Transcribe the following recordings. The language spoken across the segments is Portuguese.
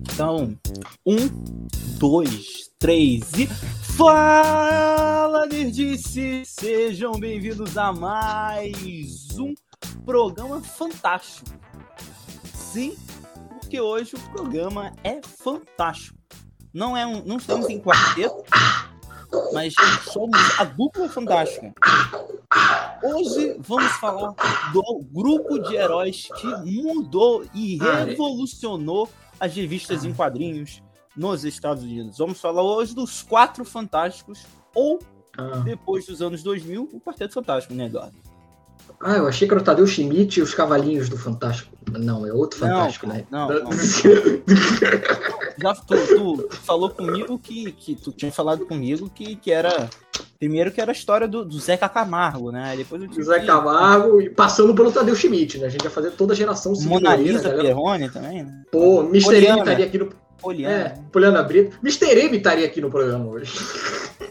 Então, um, dois, três e. Fala, Nerdice! Sejam bem-vindos a mais um programa fantástico. Sim, porque hoje o programa é fantástico. Não é um, não estamos em quarteto, mas somos a dupla fantástica. Hoje vamos falar do grupo de heróis que mudou e revolucionou as revistas em quadrinhos nos Estados Unidos. Vamos falar hoje dos Quatro Fantásticos ou depois dos anos 2000, o Quarteto Fantástico, né, Eduardo? Ah, eu achei que era o Tadeu Schmidt e os Cavalinhos do Fantástico. Não, é outro Fantástico, não, né? Não, não. Já tu, tu, falou comigo que, que tu tinha falado comigo que, que era. Primeiro que era a história do, do Zeca Camargo, né? Depois eu Zé Camargo, e passando pelo Tadeu Schmidt, né? A gente ia fazer toda a geração Mona Lisa Perrone também, né? Pô, Mr. M estaria aqui no. Poliana. É, Poliana Brito. Mr. M estaria aqui no programa hoje.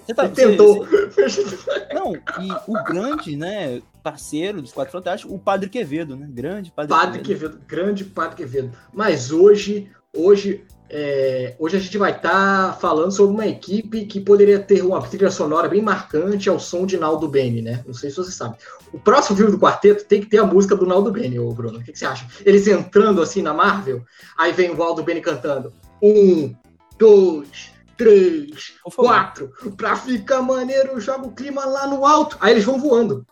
Você tá, Ele tentou. você- Não, e o grande, né, parceiro dos Quatro Fantásticos, o Padre Quevedo, né? Grande Padre, Padre Quevedo, grande Padre Quevedo. Mas hoje, hoje, é, hoje a gente vai estar falando sobre uma equipe que poderia ter uma trilha sonora bem marcante ao som de Naldo Bene, né? Não sei se você sabe. O próximo filme do quarteto tem que ter a música do Naldo Bene, ô Bruno. O que, que você acha? Eles entrando assim na Marvel, aí vem o Naldo Bene cantando. Um, dois, três, quatro. Pra ficar maneiro, joga o clima lá no alto. Aí eles vão voando.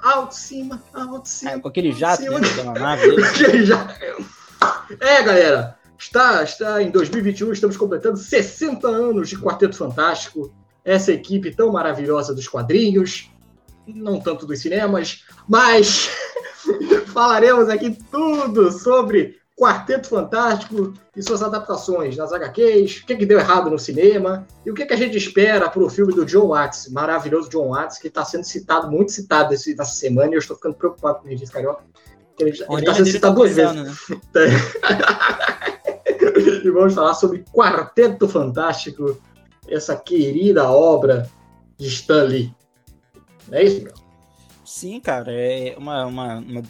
Alto, cima, alto, cima. É, com aquele jato, Sim, né? Aquela nave dele. Que já- É, galera, está, está em 2021, estamos completando 60 anos de Quarteto Fantástico, essa equipe tão maravilhosa dos quadrinhos, não tanto dos cinemas, mas falaremos aqui tudo sobre Quarteto Fantástico e suas adaptações nas HQs, o que, que deu errado no cinema e o que, que a gente espera para o filme do John Watts, maravilhoso John Watts, que está sendo citado, muito citado esse- nessa semana e eu estou ficando preocupado com o Regis Carioca. Ele está sendo tá citado duas vezes. né? e vamos falar sobre Quarteto Fantástico, essa querida obra de Stan Lee. Não é isso, meu? Sim, cara, é uma, uma, uma,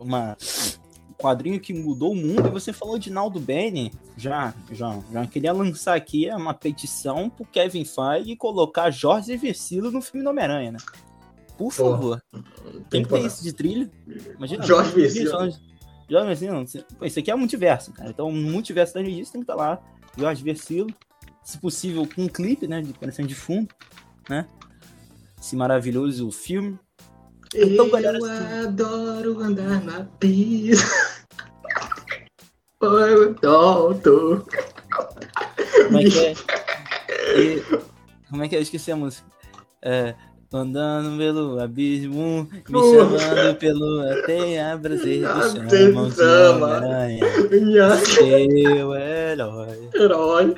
uma- um quadrinho que mudou o mundo. E você falou de Naldo Bene, já, já, já queria lançar aqui uma petição pro Kevin Feige colocar Jorge Versilo no filme do Homem-Aranha, né? Por favor. Tem que ter isso de trilha. Imagina. Jorge Versilo. Jorge Versilo. Isso aqui é multiverso, cara. Então, multiverso da Justiça tem que estar lá. Jorge Versilo. Se possível, com um clipe, né? De aparecendo de fundo, né? Esse maravilhoso filme. Então, galera, Eu adoro andar na pista. Eu adoro. Como é que é? E- como é que é? Eu esqueci a música. É, tô andando pelo abismo, me Uh. chamando pelo até a prazer Ah, do chão, Minha seu herói. herói. Herói,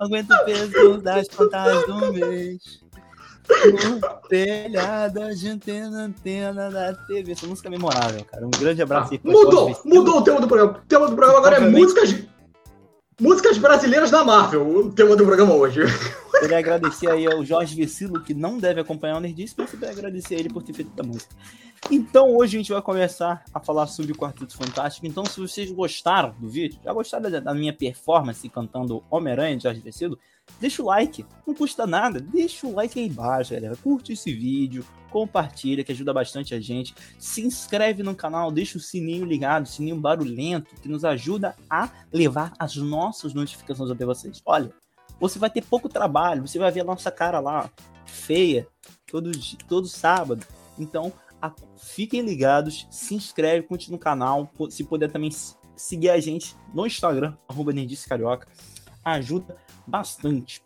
Aguenta o peso das contas do mês. No telhado, a gente na antena da TV. Essa música é memorável, cara. Um grande abraço pra Mudou, mudou o tema do programa. O tema do programa agora é Obviamente. músicas, músicas brasileiras da Marvel. O tema do programa hoje. Queria agradecer aí ao Jorge Vecilo, que não deve acompanhar o Nerdice, mas também agradecer a ele por ter feito a música. Então hoje a gente vai começar a falar sobre o Quarteto Fantástico. Então, se vocês gostaram do vídeo, já gostaram da, da minha performance cantando Homem-Aranha de Jorge Vecilo, deixa o like, não custa nada, deixa o like aí embaixo, galera. Curte esse vídeo, compartilha, que ajuda bastante a gente. Se inscreve no canal, deixa o sininho ligado, sininho barulhento, que nos ajuda a levar as nossas notificações até vocês. Olha, você vai ter pouco trabalho, você vai ver a nossa cara lá, feia, todo, todo sábado. Então, a- fiquem ligados, se inscreve, curte no canal, se puder também seguir a gente no Instagram, arroba Nerdice Carioca, ajuda bastante.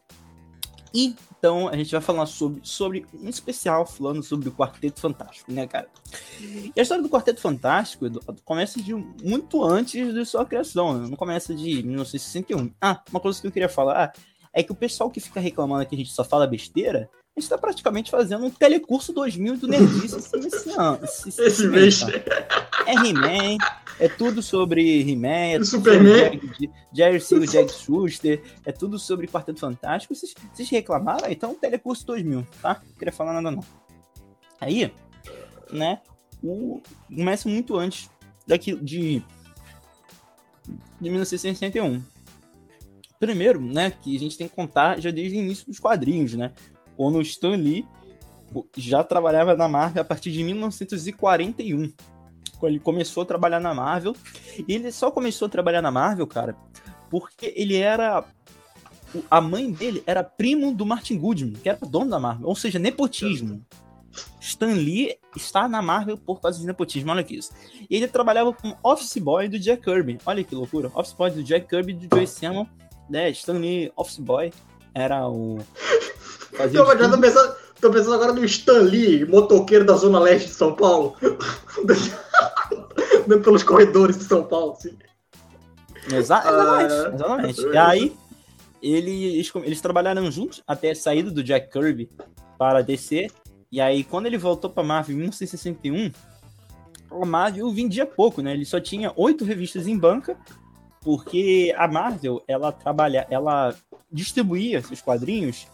E, então, a gente vai falar sobre, sobre um especial falando sobre o Quarteto Fantástico, né, cara? E a história do Quarteto Fantástico começa de muito antes de sua criação, né? não começa de 1961. Ah, uma coisa que eu queria falar é que o pessoal que fica reclamando que a gente só fala besteira, a gente tá praticamente fazendo um telecurso 2000 do Nerdice esse, esse ano. Esse, esse Esse mês, tá? É He-Man, é tudo sobre He-Man, é Superman. Jerry Siegel, Jack Schuster, é tudo sobre Quarteto Fantástico. Vocês, vocês reclamaram? Então, telecurso 2000, tá? Não queria falar nada não. Aí, né, o, começa muito antes daqui de, de 1961. Primeiro, né, que a gente tem que contar já desde o início dos quadrinhos, né? Quando o Stan Lee já trabalhava na Marvel a partir de 1941. Quando ele começou a trabalhar na Marvel. E ele só começou a trabalhar na Marvel, cara, porque ele era. A mãe dele era primo do Martin Goodman, que era dono da Marvel. Ou seja, nepotismo. Stan Lee está na Marvel por causa de nepotismo, olha aqui isso. E ele trabalhava como office boy do Jack Kirby. Olha que loucura. Office boy do Jack Kirby e do Joe Samuel. Né? Stan Lee, office boy, era o. Fazia eu já tô pensando, tô pensando agora no Stan Lee, motoqueiro da Zona Leste de São Paulo. Andando pelos corredores de São Paulo, sim. Exa exatamente, ah, exatamente. E aí, eles, eles trabalharam juntos até a saída do Jack Kirby para DC. E aí, quando ele voltou para Marvel em 1961, a Marvel vendia pouco, né? Ele só tinha oito revistas em banca, porque a Marvel, ela trabalha, ela distribuía seus quadrinhos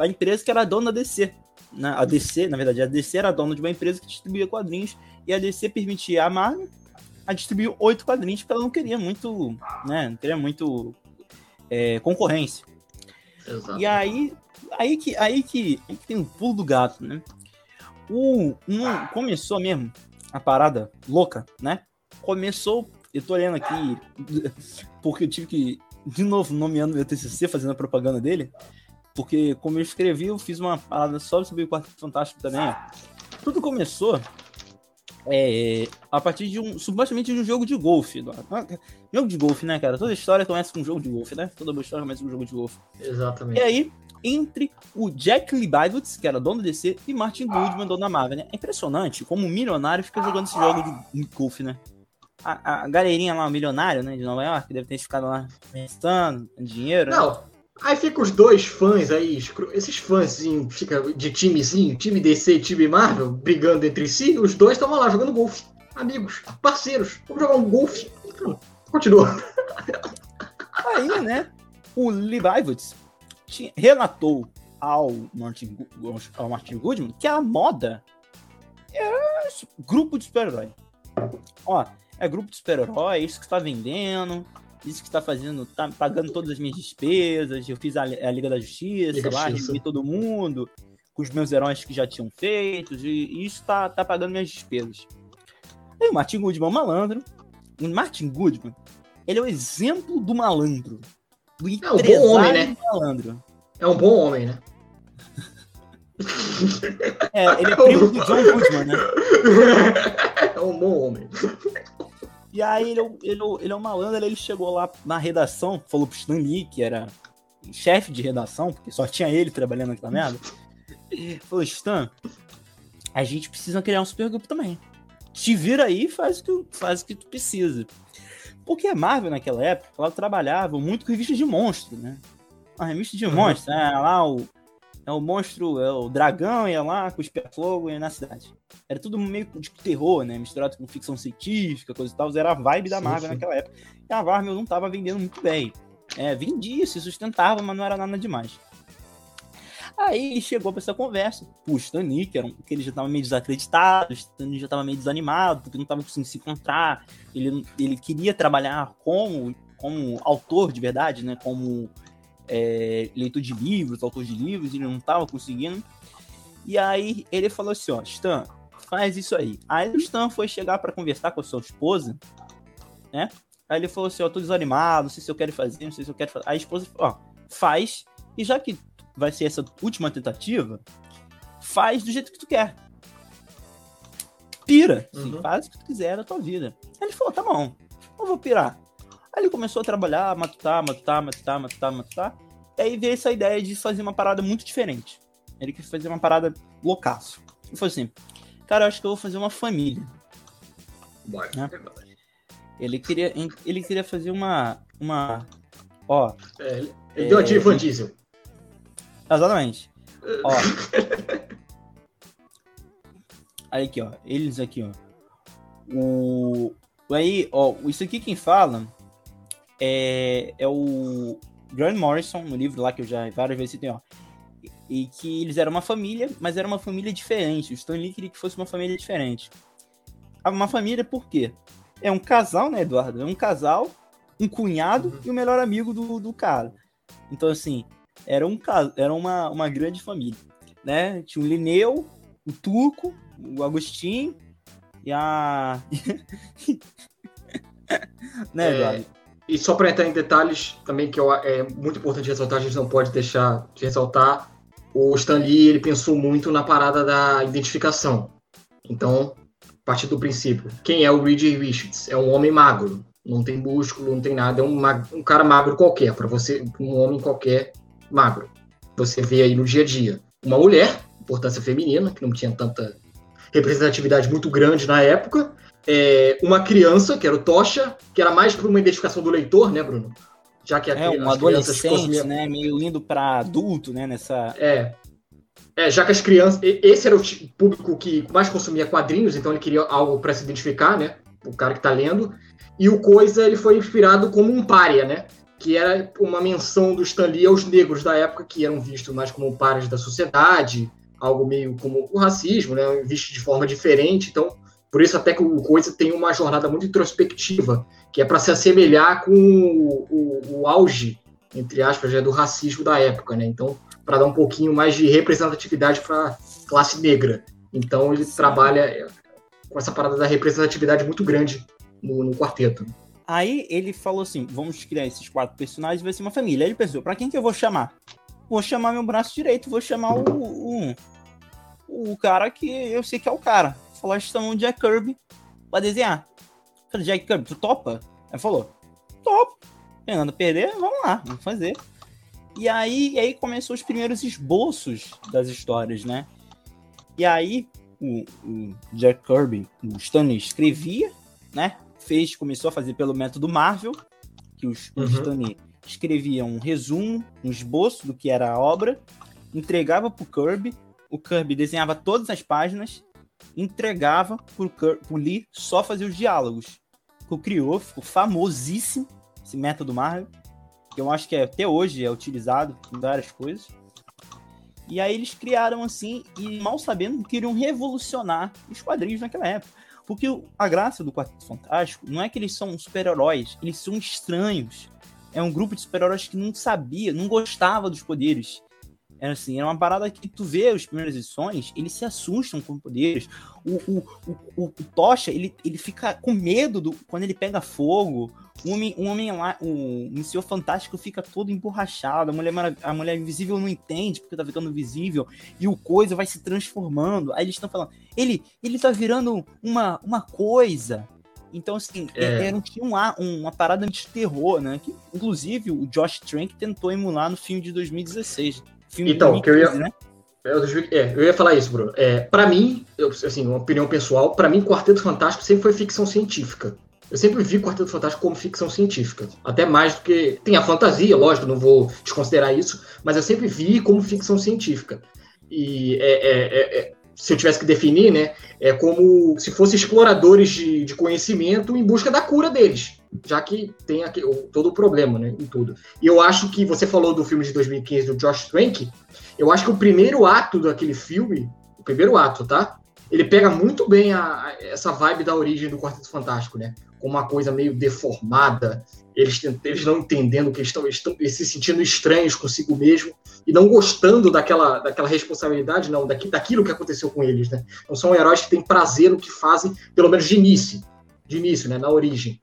a empresa que era dona da DC. Né? A DC, na verdade, a DC era dona de uma empresa que distribuía quadrinhos e a DC permitia a Marvel a distribuir oito quadrinhos porque ela não queria muito, né? Não queria muito é, concorrência. Exato. E aí, aí que, aí que, aí que tem um pulo do gato, né? O, um, começou mesmo a parada louca, né? Começou, eu tô olhando aqui, porque eu tive que, de novo, nomeando meu TCC, fazendo a propaganda dele, porque como eu escrevi, eu fiz uma parada só sobre o Quarteto Fantástico também. Ó. Tudo começou é, a partir de um, supostamente de um jogo de golfe. Jogo de golfe, né, cara? Toda história começa com um jogo de golfe, né? Toda boa história começa com um jogo de golfe. Exatamente. E aí, entre o Jack Leibowitz, que era dono do DC, e Martin Goodman, dono da Marvel, né? É impressionante como um milionário fica jogando esse jogo de golfe, né? A, a galerinha lá, o milionário, né, de Nova York, deve ter ficado lá pensando, dinheiro. Né? Não, né? Aí fica os dois fãs aí, esses fãs fica de timezinho, time DC e time Marvel, brigando entre si, os dois estavam lá jogando golfe. Amigos, parceiros, vamos jogar um golfe. Continua. Aí, né, o Lee Leibowitz relatou ao Martin, ao Martin Goodman que a moda é grupo de super-herói. Ó, é grupo de super-herói, isso que está vendendo, disse que está fazendo, tá pagando todas as minhas despesas. Eu fiz a, a Liga da Justiça, Liga lá, recebi todo mundo, com os meus heróis que já tinham feito, e isso tá, tá pagando minhas despesas. Aí o Martin Goodman é um malandro. O Martin Goodman, ele é o exemplo do malandro. Do é um bom homem, né? malandro. É um bom homem, né? é, ele é primo do John Goodman, né? É um bom homem. E aí ele, ele, ele é um malandro, ele chegou lá na redação, falou pro Stan Lee, que era chefe de redação, porque só tinha ele trabalhando naquela merda. Falou, Stan, a gente precisa criar um supergrupo também. Te vira aí e faz o que, faz o que tu precisa. Porque a Marvel, naquela época, ela trabalhava muito com revistas de monstro, né? Uma revista de uhum. monstro, né? Lá o é o monstro, é o dragão ia lá, com os fogo e na cidade. Era tudo meio de terror, né? Misturado com ficção científica, coisa e tal. Era a vibe da Marvel sim, sim. naquela época. E a Marvel não tava vendendo muito bem. É, vendia, se sustentava, mas não era nada demais. Aí chegou pra essa conversa. O Stan Lee, que, um, que ele já tava meio desacreditado, o Stan já tava meio desanimado, porque não tava conseguindo se encontrar. Ele, ele queria trabalhar como, como autor de verdade, né? Como é, leitor de livros, autor de livros, ele não tava conseguindo. E aí ele falou assim, ó, Stan, faz isso aí. Aí o Stan foi chegar para conversar com a sua esposa, né? Aí ele falou assim, ó, tô desanimado, não sei se eu quero fazer, não sei se eu quero fazer. Aí a esposa falou, ó, faz, e já que vai ser essa última tentativa, faz do jeito que tu quer. Pira, uhum. faz o que tu quiser da tua vida. Aí ele falou, tá bom, eu vou pirar. Aí ele começou a trabalhar, matutar, matutar, matutar, matutar, matutar. E aí veio essa ideia de fazer uma parada muito diferente. Ele quis fazer uma parada loucaço. Ele falou assim, cara, eu acho que eu vou fazer uma família. Bora. Né? Ele queria, ele queria fazer uma, uma, ó. É, ele é, deu a Van Diesel. Exatamente. Ó. aí aqui, ó. Eles aqui, ó. O, aí, ó, isso aqui quem fala é, é o Grant Morrison, no livro lá que eu já várias vezes citei, ó. E que eles eram uma família, mas era uma família diferente. O Stan Lee queria que fosse uma família diferente. uma família por quê? É um casal, né, Eduardo? É um casal, um cunhado uhum. e o melhor amigo do, do cara. Então, assim, era, um, era uma, uma grande família, né? Tinha o Lineu, o Turco, o Agostinho e a... né, Eduardo? É... E só para entrar em detalhes também, que é muito importante ressaltar, a gente não pode deixar de ressaltar, o Stan Lee ele pensou muito na parada da identificação. Então, a partir do princípio, quem é o Reed Richards? É um homem magro, não tem músculo, não tem nada, é um, um cara magro qualquer, para você, um homem qualquer magro. Você vê aí no dia a dia uma mulher, importância feminina, que não tinha tanta representatividade muito grande na época, é, uma criança, que era o Tocha, que era mais para uma identificação do leitor, né, Bruno? Já que é, um adolescente, consumiam... né, meio indo para adulto, né, nessa... É, é, já que as crianças... Esse era o público que mais consumia quadrinhos, então ele queria algo para se identificar, né, o cara que está lendo. E o Coisa, ele foi inspirado como um pária, né, que era uma menção do Stan Lee aos negros da época, que eram vistos mais como párias da sociedade, algo meio como o racismo, né, visto de forma diferente, então por isso até que o Coisa tem uma jornada muito introspectiva, que é para se assemelhar com o, o, o, auge, entre aspas, do racismo da época, né? Então, para dar um pouquinho mais de representatividade para a classe negra. Então, ele trabalha é, com essa parada da representatividade muito grande no, no quarteto. Aí ele falou assim: vamos criar esses quatro personagens, vai ser uma família. Aí ele pensou: para quem que eu vou chamar? Vou chamar meu braço direito, vou chamar o, o, o cara que eu sei que é o cara falou, chamam o Jack Kirby pra desenhar. Eu falei, Jack Kirby, tu topa? Ele falou, topo. Fernando perder, vamos lá, vamos fazer. E aí, e aí começou os primeiros esboços das histórias, né? E aí o, o Jack Kirby, o Stanley escrevia, né? Fez, começou a fazer pelo método Marvel, que os, uhum. o Stanley escrevia um resumo, um esboço do que era a obra, entregava pro Kirby, o Kirby desenhava todas as páginas entregava pro, pro Lee só fazer os diálogos. O criou, ficou famosíssimo esse método Marvel, que eu acho que é, até hoje é utilizado em várias coisas. E aí eles criaram assim, e mal sabendo, queriam revolucionar os quadrinhos naquela época. Porque a graça do Quarteto Fantástico não é que eles são super-heróis, eles são estranhos. É um grupo de super-heróis que não sabia, não gostava dos poderes. Era assim, era uma parada que tu vê as primeiras edições, eles se assustam com poderes. O, o, o, o, Tocha, ele, ele fica com medo do, quando ele pega fogo. O homem, um homem lá, o, o Senhor Fantástico fica todo emborrachado. A mulher, a mulher invisível não entende porque tá ficando visível. E o coisa vai se transformando. Aí eles estão falando, ele, ele tá virando uma, uma coisa. Então, assim, é. era, tinha uma, uma parada de terror, né? Que, inclusive, o Josh Trank tentou emular no filme de 2016. Filme então, que eu ia. Né? É, é, eu ia falar isso, Bruno. É, para mim, eu, assim, uma opinião pessoal, para mim, Quarteto Fantástico sempre foi ficção científica. Eu sempre vi Quarteto Fantástico como ficção científica. Até mais do que. Tem a fantasia, lógico, não vou desconsiderar isso, mas eu sempre vi como ficção científica. E é, é, é, é se eu tivesse que definir, né, é como se fossem exploradores de, de conhecimento em busca da cura deles já que tem aqui, todo o problema, né, em tudo. E eu acho que você falou do filme de 2015 do Josh Trank, eu acho que o primeiro ato daquele filme, o primeiro ato, tá? Ele pega muito bem a, a, essa vibe da origem do Quarteto Fantástico, né? Com uma coisa meio deformada, eles, eles não entendendo que estão, estão eles se sentindo estranhos consigo mesmo e não gostando daquela, daquela responsabilidade, não, daqui, daquilo que aconteceu com eles, né? Não são heróis que têm prazer no que fazem, pelo menos de início, de início, né? Na origem.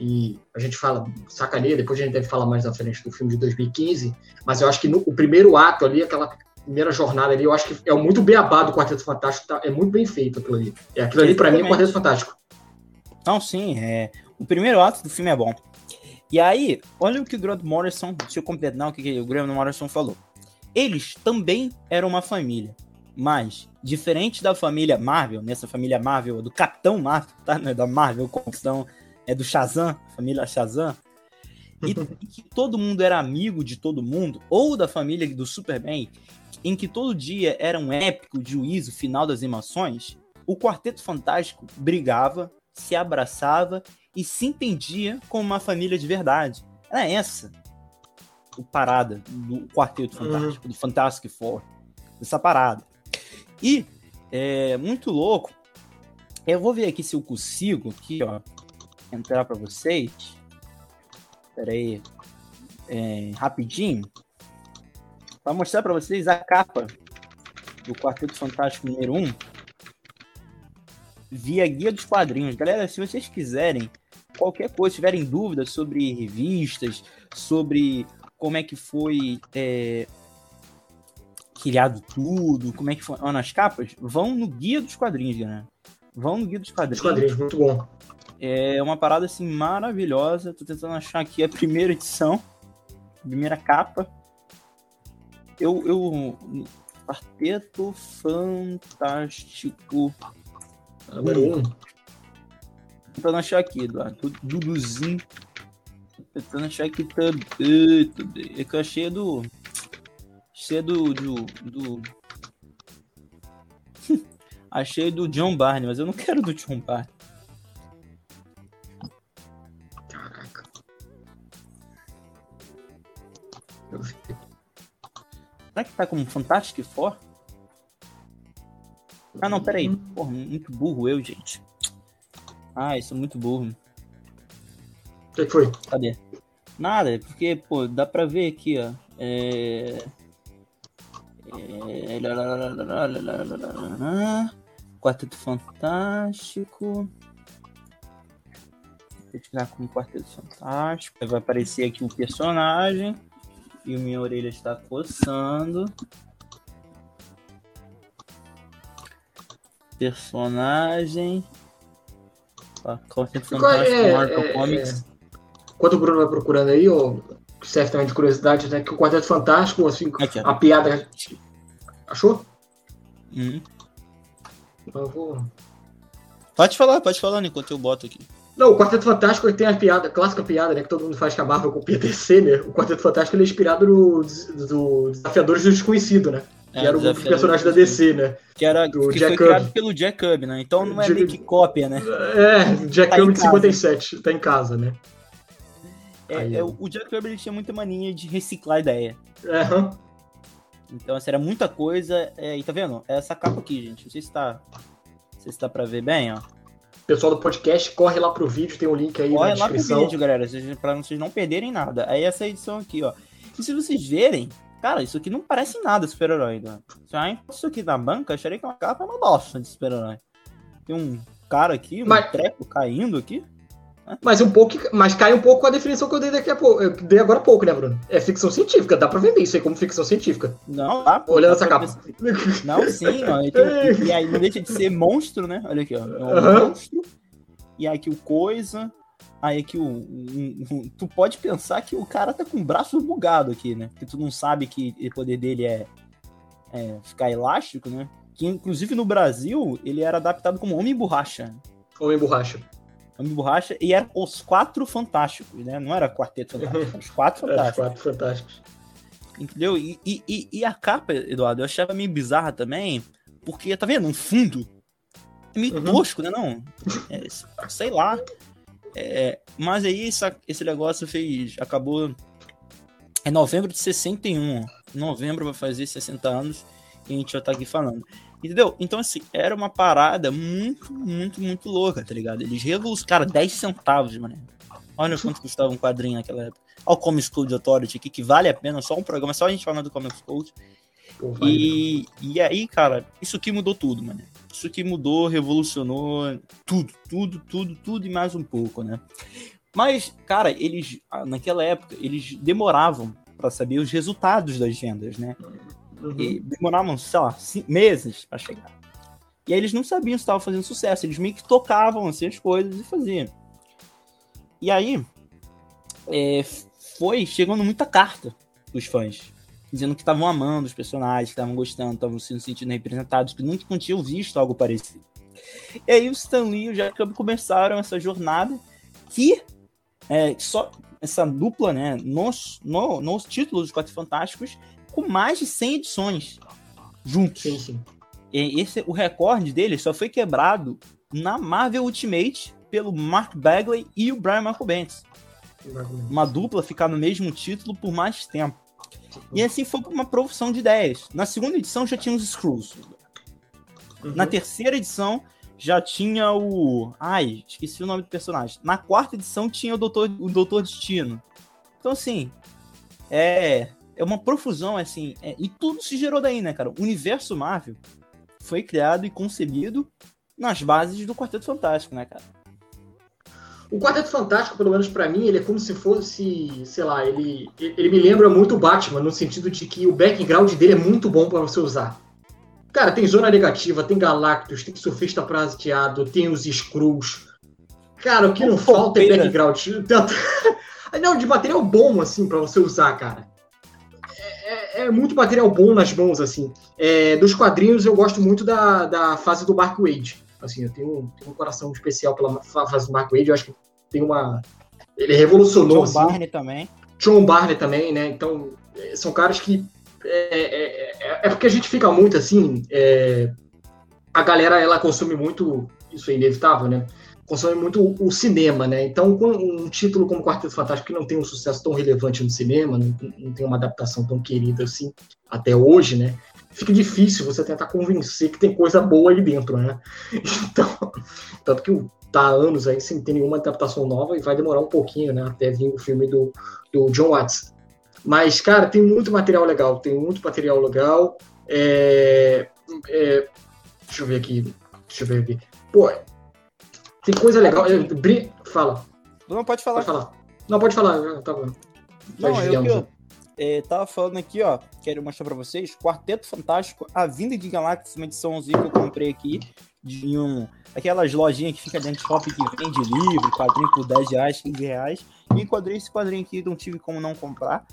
E a gente fala, sacaneia, depois a gente deve falar mais à frente do filme de 2015, mas eu acho que no, o primeiro ato ali, aquela primeira jornada ali, eu acho que é muito beabá do Quarteto Fantástico, tá, é muito bem feito aquilo ali. É, aquilo ali, para mim, é o Quarteto Fantástico. Não, sim, é, o primeiro ato do filme é bom. E aí, olha o que o Grant Morrison, deixa eu completar o que o Grant Morrison falou. Eles também eram uma família, mas, diferente da família Marvel, nessa família Marvel, do Capitão Marvel, tá? Não é da Marvel, Confusão é do Shazam, família Shazam, e, e, que todo mundo era amigo de todo mundo, ou da família do Superman, em que todo dia era um épico juízo final das emoções, o Quarteto Fantástico brigava, se abraçava e se entendia como uma família de verdade. Era essa o parada do Quarteto uhum. Fantástico, uhum. do Fantastic Four, dessa parada. E é muito louco Eu vou ver aqui se eu consigo, aqui, ó, entrar para vocês. Pera aí. É, rapidinho. Para mostrar para vocês a capa do Quarteto Fantástico número 1 via guia dos quadrinhos. Galera, se vocês quiserem qualquer coisa, tiverem dúvidas sobre revistas, sobre como é que foi é, criado tudo, como é que foram as capas, vão no guia dos quadrinhos, galera. Vão no guia dos quadrinhos. Os quadrinhos, muito bom. É uma parada assim maravilhosa. Tô tentando achar aqui a primeira edição, a primeira capa. Eu, eu Quarteto Fantástico. Número 1. Um. Tentando achar aqui, Eduardo. Duduzinho. Tentando achar aqui também. É que eu achei do. Achei do. do, do... achei do John Barney, mas eu não quero do John Barney. Será que tá como Fantastic Four? Ah, não, peraí. Porra, muito burro eu, gente. Ah, isso é muito burro. O que foi? Cadê? Nada, é porque, pô, dá pra ver aqui, ó. É... É... Quarteto Fantástico. Vou tirar como Quarteto Fantástico. Vai aparecer aqui o personagem. E minha orelha está coçando. Personagem. Quarteto Fantástico, é, Marvel é, Comics. É. Enquanto o Bruno vai procurando aí, ou serve também de curiosidade, né? Que o Quarteto Fantástico, assim, Aqui, a piada. Achou? Uhum. Vou. Pode falar, pode falar enquanto eu boto aqui. Não, o Quarteto Fantástico tem a piada, a clássica piada, né? Que todo mundo faz com a Marvel com o PTC, né? O Quarteto Fantástico ele é inspirado no do Desafiadores do Desconhecido, né? É, que era o grupo de personagens da DC, né? Que era do que Jack foi criado pelo Jack Cub, né? Então não é Jack... meio que cópia, né? É, Jack tá Cub de 57, tá em casa, né? É, é, o Jack Kirby tinha muita mania de reciclar ideia. Uhum. Então, assim, era muita coisa. É, e tá vendo? É essa capa aqui, gente. Não sei se tá. Não sei se tá pra ver bem, ó. Pessoal do podcast, corre lá pro vídeo, tem um link aí corre na descrição. Corre lá pro vídeo, galera, pra vocês não perderem nada. Aí essa edição aqui, ó. E se vocês verem, cara, isso aqui não parece nada super-herói, né? Se isso aqui na banca, acharia que é uma capa uma bosta de super-herói. Tem um cara aqui, um Mas... treco caindo aqui. Mas um pouco, mas cai um pouco com a definição que eu dei daqui a pouco. Eu dei agora há pouco, né, Bruno? É ficção científica, dá pra vender isso aí como ficção científica. Não, dá. Olhando essa capa. Não, sim, ó. E, e aí não deixa de ser monstro, né? Olha aqui, ó. É um monstro. E aí aqui o coisa. Aí aqui o. Um, um, tu pode pensar que o cara tá com o braço bugado aqui, né? Porque tu não sabe que o poder dele é, é ficar elástico, né? Que inclusive no Brasil ele era adaptado como Homem Borracha. Homem Borracha. Homem Borracha, e eram os quatro fantásticos, né? Não era quarteto fantástico, os quatro fantásticos. Os quatro fantásticos. Entendeu? E, e, e, a capa, Eduardo, eu achava meio bizarra também, porque, tá vendo? Um fundo é meio uhum. tosco, né? Não? É, sei lá. É, mas aí essa, esse negócio fez. Acabou. É novembro de 61. Novembro vai fazer 60 anos e a gente já tá aqui falando. Entendeu? Então, assim, era uma parada muito, muito, muito louca, tá ligado? Eles revolucionaram, cara, 10 centavos, mano. Olha quanto custava um quadrinho naquela época. Olha o Comics Code Authority aqui, que vale a pena, só um programa, só a gente falando do Comics Code. e, e aí, cara, isso aqui mudou tudo, mano. Isso aqui mudou, revolucionou tudo, tudo, tudo, tudo e mais um pouco, né? Mas, cara, eles, naquela época, eles demoravam para saber os resultados das vendas, né? Uhum. E demoravam, sei lá, meses para chegar. E aí eles não sabiam se estava fazendo sucesso, eles meio que tocavam assim as coisas e faziam. E aí é, foi chegando muita carta dos fãs, dizendo que estavam amando os personagens, que estavam gostando, estavam se sentindo representados, que nunca tinham visto algo parecido. E aí o Stan Lee e o Jacob começaram essa jornada que é, só essa dupla, né, nos, no, nos títulos dos Quatro Fantásticos, com mais de 100 edições juntos. Sim, sim. E esse, o recorde dele só foi quebrado na Marvel Ultimate pelo Mark Bagley e o Brian Michael Bendis. Uma dupla ficar no mesmo título por mais tempo. E assim foi uma produção de ideias. Na segunda edição já tinha os Screws. Uhum. Na terceira edição já tinha o. Ai, esqueci o nome do personagem. Na quarta edição tinha o Doutor, o Doutor Destino. Então, assim, é, é uma profusão, assim. É, e tudo se gerou daí, né, cara? O universo Marvel foi criado e concebido nas bases do Quarteto Fantástico, né, cara? O Quarteto Fantástico, pelo menos para mim, ele é como se fosse, sei lá, ele, ele me lembra muito o Batman, no sentido de que o background dele é muito bom para você usar. Cara, tem Zona Negativa, tem Galactus, tem Surfista Prateado, tem os Skrulls. Cara, o que não falta é background. não, de material bom, assim, para você usar, cara. É, é, é, muito material bom nas mãos, assim. É, dos quadrinhos, eu gosto muito da, da fase do Mark Wade. Assim, eu tenho, tenho um coração especial pela fase do Mark Wade. Eu acho que tem uma. Ele revolucionou. John assim. Barney também. John Barney também, né? Então, é, são caras que. É, é, é, é porque a gente fica muito assim. É, a galera, ela consome muito. Isso é inevitável, né? Consome muito o cinema, né? Então, um título como Quarteto Fantástico que não tem um sucesso tão relevante no cinema, não, não, tem uma adaptação tão querida assim até hoje, né? Fica difícil você tentar convencer que tem coisa boa aí dentro, né? Então, tanto que tá há anos aí sem ter nenhuma adaptação nova e vai demorar um pouquinho, né? Até vir o filme do, do John Watts. Mas, cara, tem muito material legal, tem muito material legal. É, é, deixa eu ver aqui. Deixa eu ver aqui. Pô, tem coisa legal. Bri... Fala. Não, pode falar. Pode falar. Não, pode falar. Tá bom. Não, eu, eu é, tava falando aqui, ó. Quero mostrar pra vocês. Quarteto Fantástico, A Vinda de Galactus, uma ediçãozinha que eu comprei aqui. De um. Aquelas lojinhas que fica dentro de shopping que vende livro, quadrinho por 10 reais, 15 reais. E enquadrei esse quadrinho aqui, não tive como não comprar.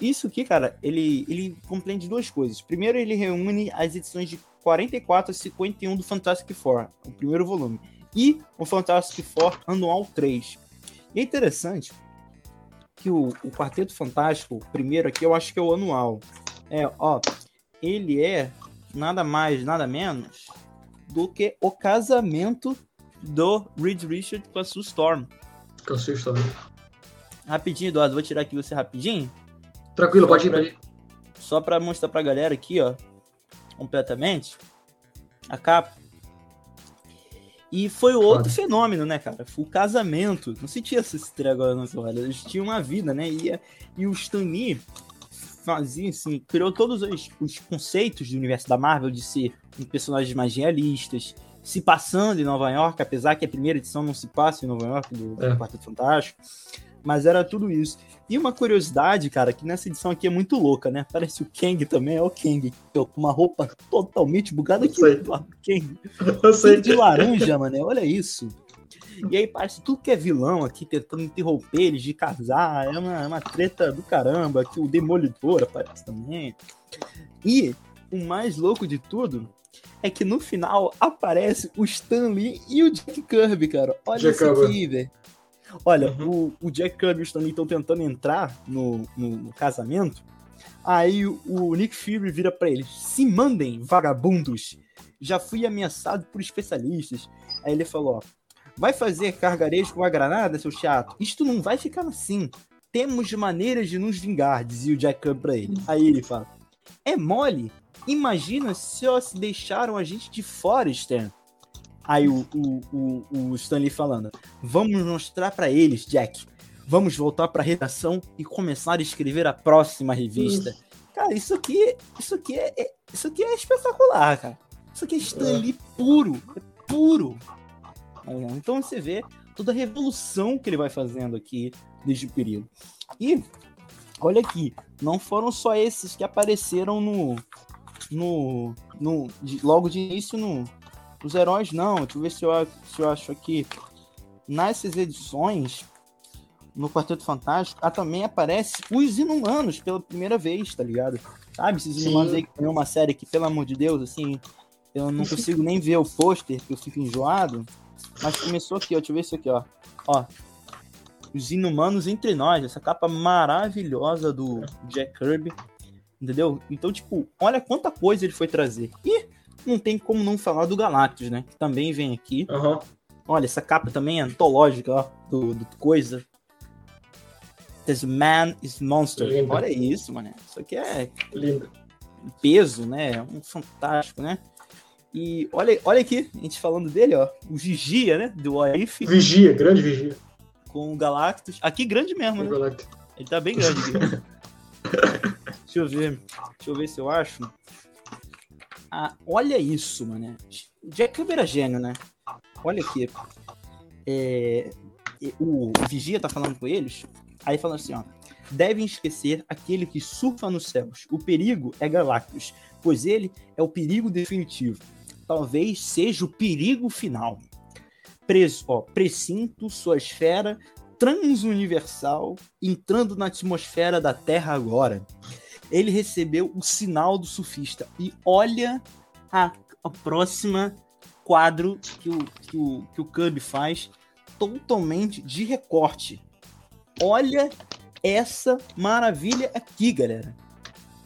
Isso aqui, cara, ele, ele compreende duas coisas. Primeiro, ele reúne as edições de 44 a 51 do Fantastic Four, o primeiro volume e o Fantastic Four Anual 3. E é interessante que o, o Quarteto Fantástico, o primeiro aqui, eu acho que é o anual. É, ó, ele é nada mais, nada menos do que o casamento do Reed Richard com a Sue Storm. Com a Sue Storm. Rapidinho, Eduardo, vou tirar aqui você rapidinho. Tranquilo, pode ir pra... Só pra mostrar pra galera aqui, ó, completamente, a capa. E foi outro Foda. fenômeno, né, cara? Foi o casamento. Não sentia essa estreia agora na hora. Eles tinham uma vida, né? E, e o Stan Lee fazia, assim, criou todos os, os conceitos do universo da Marvel de ser um personagens mais realistas, se passando em Nova York, apesar que a primeira edição não se passa em Nova York, do, é. do Quarteto Fantástico. Mas era tudo isso. E uma curiosidade, cara, que nessa edição aqui é muito louca, né? Parece o Kang também, é o Kang. Com uma roupa totalmente bugada aqui. do Kang. Eu sei. De laranja, mano. Olha isso. E aí parece tudo que é vilão aqui, tentando interromper eles de casar. É uma, é uma treta do caramba. Que o Demolidor aparece também. E o mais louco de tudo é que no final aparece o Stan Lee e o Jack Kirby, cara. Olha Jack isso aqui, velho. Olha, uhum. o, o, Jack e o Stanley estão tentando entrar no, no, no, casamento. Aí o, o Nick Fury vira para eles: se mandem, vagabundos. Já fui ameaçado por especialistas. Aí ele falou: ó, vai fazer cargarejo com a granada, seu chato? Isto não vai ficar assim. Temos maneiras de nos vingar, dizia o Jack Kirby pra ele. Aí ele fala: é mole? Imagina se se deixaram a gente de fora, Stan. Aí o, o, o, o Stanley falando: Vamos mostrar para eles, Jack. Vamos voltar para a redação e começar a escrever a próxima revista. Isso. Cara, isso aqui, isso aqui é, é, isso aqui é espetacular, cara. Isso aqui é Stanley é. puro, é puro. Então você vê toda a revolução que ele vai fazendo aqui desde o período. E olha aqui, não foram só esses que apareceram no, no, no de, logo de início no, os heróis não. Deixa eu ver se eu, se eu acho aqui. Nessas edições, no Quarteto Fantástico, ah, também aparece os Inumanos pela primeira vez, tá ligado? Sabe? Esses Inumanos aí que tem uma série que, pelo amor de Deus, assim, eu não consigo nem ver o pôster, que eu fico enjoado. Mas começou aqui, ó. Deixa eu ver isso aqui, ó. Ó. Os Inumanos entre nós, essa capa maravilhosa do Jack Kirby. Entendeu? Então, tipo, olha quanta coisa ele foi trazer. E não tem como não falar do Galactus, né? Que também vem aqui. Uhum. Olha, essa capa também é antológica, ó, do, do coisa. This man is monster. Lindo. Olha isso, mano. Isso aqui é lindo. Peso, né? É um fantástico, né? E olha, olha aqui, a gente falando dele, ó. O Vigia, né? Do Oif. Vigia, grande Vigia. Com o Galactus. Aqui grande mesmo, né? Galactus. Ele tá bem grande. Deixa eu ver. Deixa eu ver se eu acho. Ah, olha isso, mano. Jack Kirby era gênio, né? Olha aqui. É, o Vigia tá falando com eles. Aí falando assim, ó. Devem esquecer aquele que surfa nos céus. O perigo é Galactus, pois ele é o perigo definitivo. Talvez seja o perigo final. Preso, ó, precinto sua esfera transuniversal entrando na atmosfera da Terra agora. Ele recebeu o sinal do surfista. E olha a, a próxima quadro que o, que o, que o faz totalmente de recorte. Olha essa maravilha aqui, galera.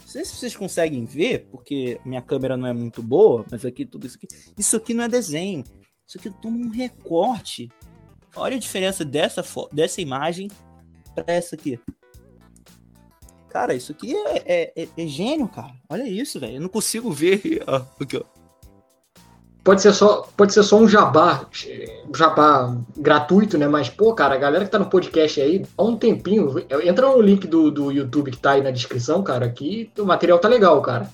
Não sei se vocês conseguem ver, porque minha câmera não é muito boa, mas aqui tudo isso aqui. Isso aqui não é desenho. Isso aqui é um recorte. Olha a diferença dessa, dessa imagem para essa aqui. Cara, isso aqui é, é, é, é gênio, cara. Olha isso, velho. Eu não consigo ver. aqui, ó pode ser só pode ser só um jabá, um jabá gratuito, né? Mas, pô, cara, a galera que tá no podcast aí, dá um tempinho, entra no link do, do YouTube que tá aí na descrição, cara, aqui o material tá legal, cara.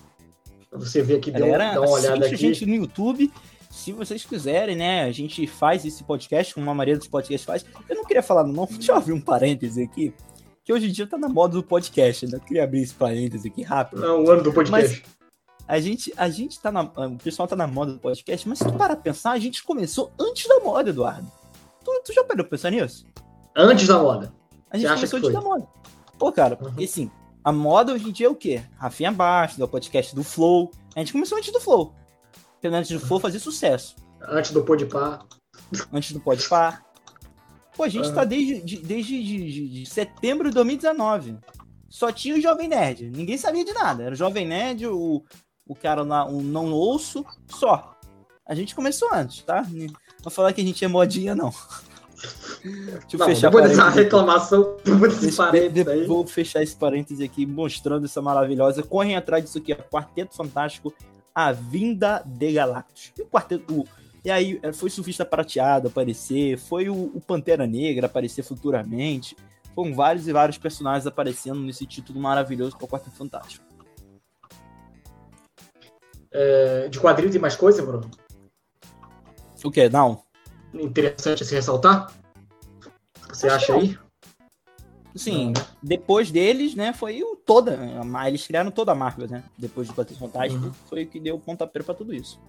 Pra você ver aqui, galera, dá, uma olhada aqui. a gente no YouTube, se vocês quiserem, né, a gente faz esse podcast, como a maioria dos podcasts faz. Eu não queria falar não, deixa eu abrir um parêntese aqui, que hoje em dia tá na moda do podcast, né? Eu queria abrir esse parêntese aqui rápido. Não, o ano do podcast. Mas, a gente, a gente tá na. O pessoal tá na moda do podcast, mas se tu parar pra pensar, a gente começou antes da moda, Eduardo. Tu, tu já parou pra pensar nisso? Antes da moda. A gente começou antes da moda. Pô, cara, uhum. porque assim, a moda hoje em dia é o quê? Rafinha Baixo, do podcast do Flow. A gente começou antes do Flow. Antes do Flow fazer sucesso. Antes do Podpah. Antes do Podpah. Pô, a gente uhum. tá desde, de, desde de, de, de setembro de 2019 só tinha o Jovem Nerd. Ninguém sabia de nada. Era o Jovem Nerd, o, o cara lá, um não ouço, só. A gente começou antes, tá? Não falar que a gente é modinha, não. Deixa eu não, fechar depois dessa reclamação, aí. Vou fechar esse parêntese aqui, mostrando essa maravilhosa. Correm atrás disso aqui, é Quarteto Fantástico, A Vinda de Galactus. E o quarteto. O, e aí, é, foi Surfista Prateado aparecer, foi o, o Pantera Negra aparecer futuramente. Foram vários e vários personagens aparecendo nesse título maravilhoso que é o Quarteto Fantástico. É, de quadrinho tem mais coisa, Bruno? O que? Não. Interessante se ressaltar? Você Acho acha aí? Sim, né? depois deles, né, foi o toda. Eles criaram toda a Marvel, né? Depois do Quarteto Fantástico, uhum. foi o que deu o pontapé para tudo isso.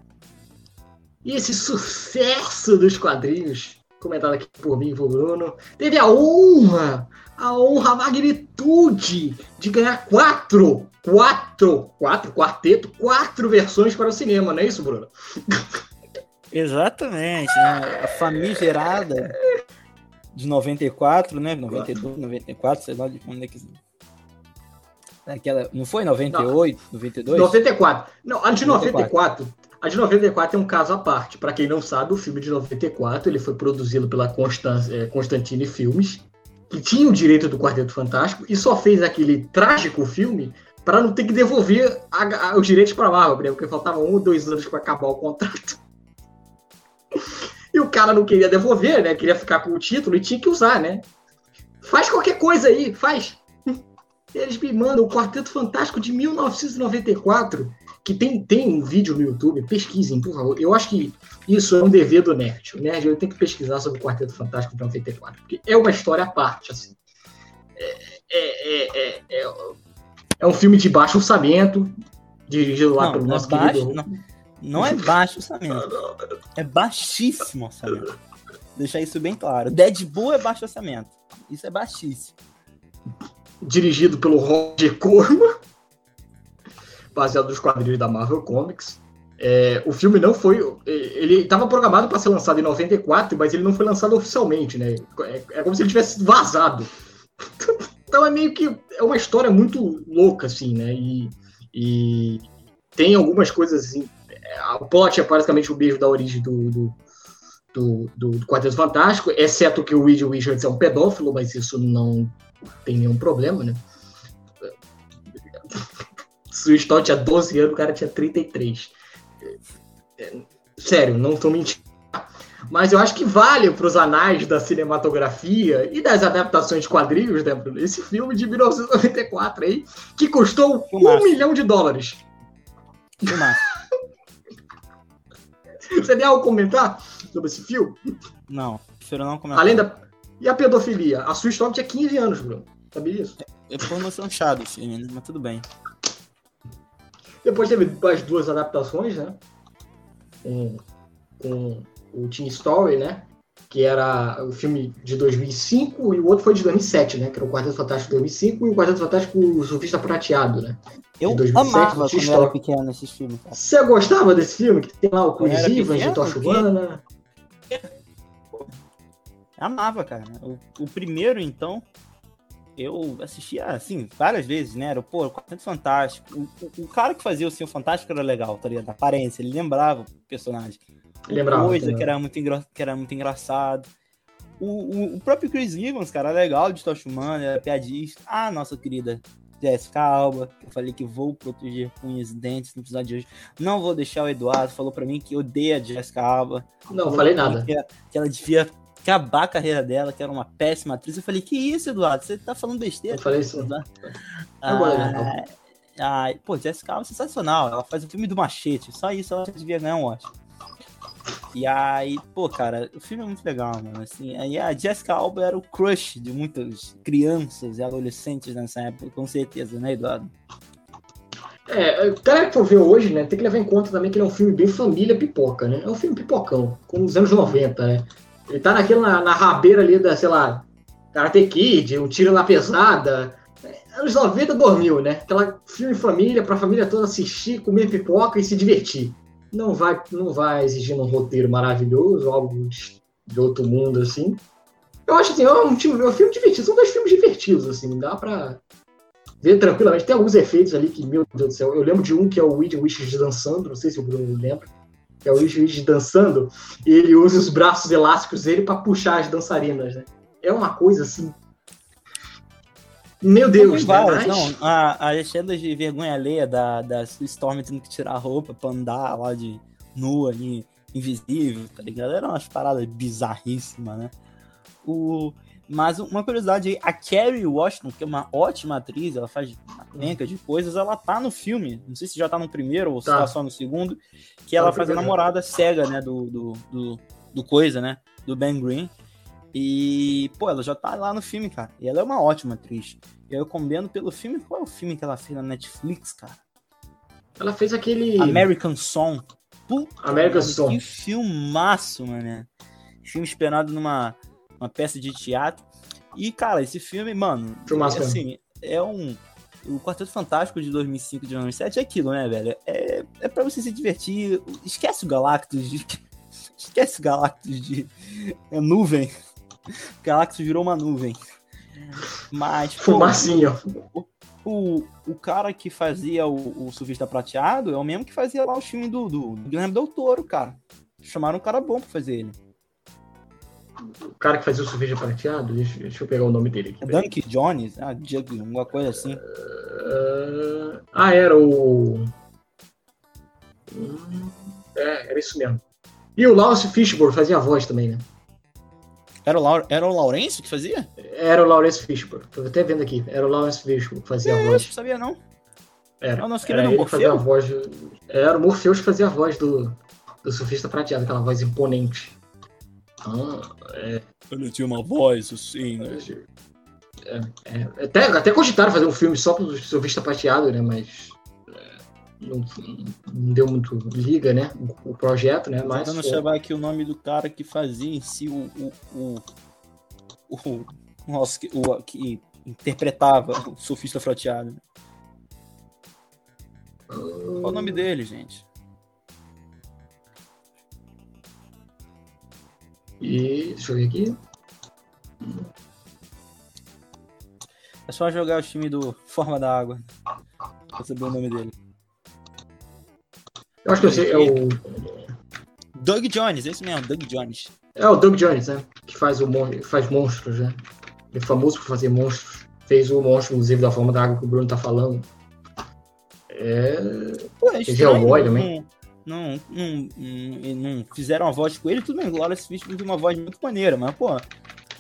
E esse sucesso dos quadrinhos, comentado aqui por mim e por Bruno, teve a honra, a honra, a magnitude de ganhar quatro quatro, quatro, quarteto, quatro versões para o cinema, não é isso, Bruno? Exatamente, né? A famigerada de 94, né? 92, 94, sei lá de quando é que. Aquela, não foi 98, não. 92? 94. Não, a de 94. 94 a de 94 é um caso à parte. Para quem não sabe, o filme de 94 ele foi produzido pela é, Constantine Filmes, que tinha o direito do Quarteto Fantástico e só fez aquele trágico filme para não ter que devolver a, a, os direitos para Marvel, né? porque faltava um ou dois anos para acabar o contrato. E o cara não queria devolver, né? Queria ficar com o título e tinha que usar, né? Faz qualquer coisa aí, faz. Eles me mandam o Quarteto Fantástico de 1994, que tem, tem um vídeo no YouTube, pesquisem, por favor. Eu acho que isso é um dever do nerd. O nerd tem que pesquisar sobre o Quarteto Fantástico de 94, porque é uma história à parte, assim. É, é, é, é, é um filme de baixo orçamento, dirigido lá não, pelo nosso é baixo, querido. Não, não é baixo orçamento. É baixíssimo orçamento. Deixar isso bem claro. Deadpool é baixo orçamento. Isso é baixíssimo. Dirigido pelo Roger Corman, baseado nos quadrinhos da Marvel Comics. É, o filme não foi. Ele estava programado para ser lançado em 94, mas ele não foi lançado oficialmente, né? É, é como se ele tivesse vazado. Então é meio que é uma história muito louca, assim, né? E, e tem algumas coisas assim. O plot é basicamente o beijo da origem do, do, do, do, do Quarteto Fantástico, exceto que o Reed Richards é um pedófilo, mas isso não tem nenhum problema, né? Stott tinha 12 anos, o cara tinha 33. sério, não tô mentindo. Mas eu acho que vale para os anais da cinematografia e das adaptações de quadrinhos, né, Bruno? Esse filme de 1994 aí, que custou um milhão de dólares. Você tem algo a comentar sobre esse filme? Não, prefiro não comentar. Além da. E a pedofilia? A sua história tinha 15 anos, Bruno. Sabia disso? É pornô chanchado o filme, né? Mas tudo bem. Depois teve as duas adaptações, né? Com, com o Teen Story, né? Que era o filme de 2005 e o outro foi de 2007, né? Que era o Quarteto Fantástico de 2005 e o Quarteto Fantástico o Surfista Prateado, né? Eu 2007, amava do quando era pequeno esses filmes, cara. Você gostava desse filme? Que tem lá o Chris Evans de pequeno, Toshibana? Amava, cara. O, o primeiro, então, eu assistia, assim, várias vezes, né? Era, pô, o Quarteto Fantástico. O, o, o cara que fazia o Senhor Fantástico era legal, tá ligado? A aparência, ele lembrava o personagem. Lembrava. Coisa que era, muito engra... que era muito engraçado. O, o, próprio Chris Evans, cara, legal de Tosh Humana, era piadista. Ah, nossa querida Jessica Alba, eu falei que vou proteger com unhas e dentes no episódio de hoje. Não vou deixar o Eduardo, falou pra mim que odeia a Jessica Alba. Não, falei nada. Que, que ela devia acabar a carreira dela, que era uma péssima atriz. Eu falei, que isso, Eduardo? Você tá falando besteira? Eu falei isso. Agora, Ah, né? ah, pô, Jessica Alba é sensacional. Ela faz o filme do Machete. Só isso ela já devia ganhar um Oscar. E aí, pô, cara, o filme é muito legal, mano. Assim, aí a Jessica Alba era o crush de muitas crianças e adolescentes nessa época, com certeza, né, Eduardo? É, o cara que for ver hoje, né, tem que levar em conta também que ele é um filme bem família pipoca, né? É um filme pipocão, como nos anos 90, né? Ele tá naquela, na, na rabeira ali da, sei lá, Karate Kid, um tiro na pesada. Anos 90 dormiu, né? Aquela filme família, pra família toda assistir, comer pipoca e se divertir. Não vai, não vai exigindo um roteiro maravilhoso, algo de- outro mundo, assim. Eu acho assim, é um, é um filme divertido, são dois filmes divertidos, assim, dá pra ver tranquilamente. Tem alguns efeitos ali que, meu Deus do céu, eu lembro de um que é o Weed Wishes dançando, não sei se o Bruno lembra, que é o Wishes dançando, e ele usa os braços elásticos dele pra puxar as dançarinas, né? É uma coisa assim. Meu Deus, né? Mas- não. A, as cenas de vergonha alheia da, da Storm tendo que tirar a roupa pra andar lá de nua ali, invisível, tá ligado? Eram umas paradas bizarríssimas, né? O, mas uma curiosidade aí, a Carrie Washington, que é uma ótima atriz, ela faz uma penca de coisas, ela tá no filme, não sei se já tá no primeiro ou se Tá. tá só no segundo, que ela no faz a namorada cega, né, do, do, do, do coisa, né, do Ben Green. E, pô, ela já tá lá no filme, cara. E ela é uma ótima atriz. E eu comendo pelo filme, qual é o filme que ela fez na Netflix, cara? Ela fez aquele. American Song. Puta American Song. Que filmaço, mano. Filme esperado numa uma peça de teatro. E, cara, esse filme, mano, Filmaço é, assim, é um. O Quarteto Fantástico de 2005 de 2007 é aquilo, né, velho? É, é pra você se divertir. Esquece o Galactus. De, esquece o Galactus de é, nuvem. Galactus virou uma nuvem. Mas, pô, Fumacinho. o, o cara que fazia o, o Surfista Prateado é o mesmo que fazia lá o filme do, do Guilherme Del Toro, cara. Chamaram um cara bom pra fazer ele. O cara que fazia o cerveja prateado, deixa, deixa eu pegar o nome dele aqui. Dunk Jones, ah, Jug, alguma coisa assim. Ah, ah, era o. Hum, É, era isso mesmo. E o Lawrence Fishburne fazia a voz também, né? Era o, Lau- era o Laurence que fazia? Era o Lawrence Fishburne. Tô até vendo aqui. Era o Lawrence Fishburne que fazia a É, voz. não sabia não. Era. O nosso Era querido ele que fazia a Morfeu? voz. Era o Morpheus que fazia a voz do, do surfista prateado, aquela voz imponente. Ah, Ele tinha uma voz assim, né? é, é, até, até cogitaram fazer um filme só pro surfista prateado, né? Mas é, não, não deu muito liga, né? O, o projeto, né? Mas Tentando foi- chamar aqui o nome do cara que fazia em si o. o, o, o, nossa, o que interpretava o surfista prateado. Qual o nome dele, gente? E deixa eu ver aqui. É só jogar o time do Forma da Água. Pra saber o nome dele. Eu acho que eu sei, é o, Doug Jones, é isso mesmo, Doug Jones. é o Doug Jones, né? Que faz, o, mon- faz monstros, né? Ele é famoso por fazer monstros. Fez o monstro, inclusive, da forma da água que o Bruno tá falando. É. Pô, é Ele é o boy não, também. Não, não, não, fizeram a voz com ele, tudo bem, o Lawrence Fishburne tem uma voz muito maneira, mas, pô,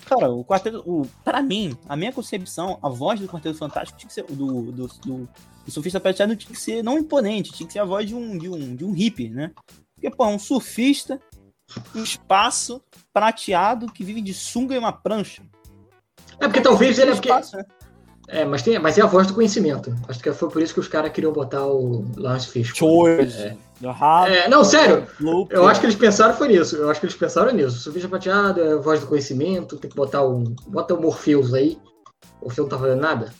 cara, o Quarteto, o, pra mim, a minha concepção, a voz do Quarteto Fantástico tinha que ser, do, do, do, do surfista prateado tinha que ser não imponente, tinha que ser a voz de um, de um, de um hippie, né? Porque, pô, um surfista, um espaço prateado que vive de sunga e uma prancha. É porque talvez ele é porque... Espaço, né? É, mas, tem, mas é a voz do conhecimento. Acho que foi por isso que os caras queriam botar o Lawrence Fishburne. Choice. É. Hard É, não, sério. Eu acho que eles pensaram foi nisso. Eu acho que eles pensaram nisso. Surfista prateado, é a voz do conhecimento, tem que botar o. Bota o Morpheus aí. O Morpheus não tá fazendo nada.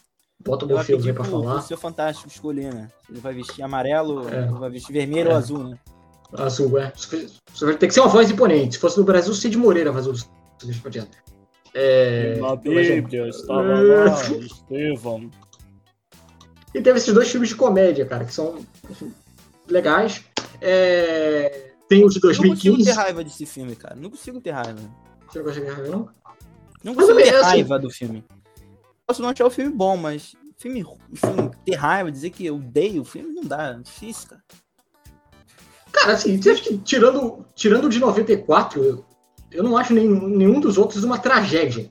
Bota o Eu Morpheus aí pra que o- falar. o seu fantástico escolher, né? Ele vai vestir amarelo, É. vai vestir vermelho É. ou azul, né? Azul, é. Tem que ser uma voz imponente. Se fosse no Brasil, Cid Moreira faz o surfista prateado. É, Na. Bíblia estava lá, Estevão. E teve esses dois filmes de comédia, cara, que são enfim, legais. É, Tem o de Não consigo 2015. ter raiva desse filme, cara. Não consigo ter raiva. Você não gosta de raiva, não? Não consigo ter assim- raiva do filme. Posso não achar o filme bom, mas filme, filme ter raiva, dizer que eu odeio o filme, não dá. É difícil, cara. Cara, assim, tirando, tirando o de 94, eu, não acho nenhum, nenhum dos outros uma tragédia.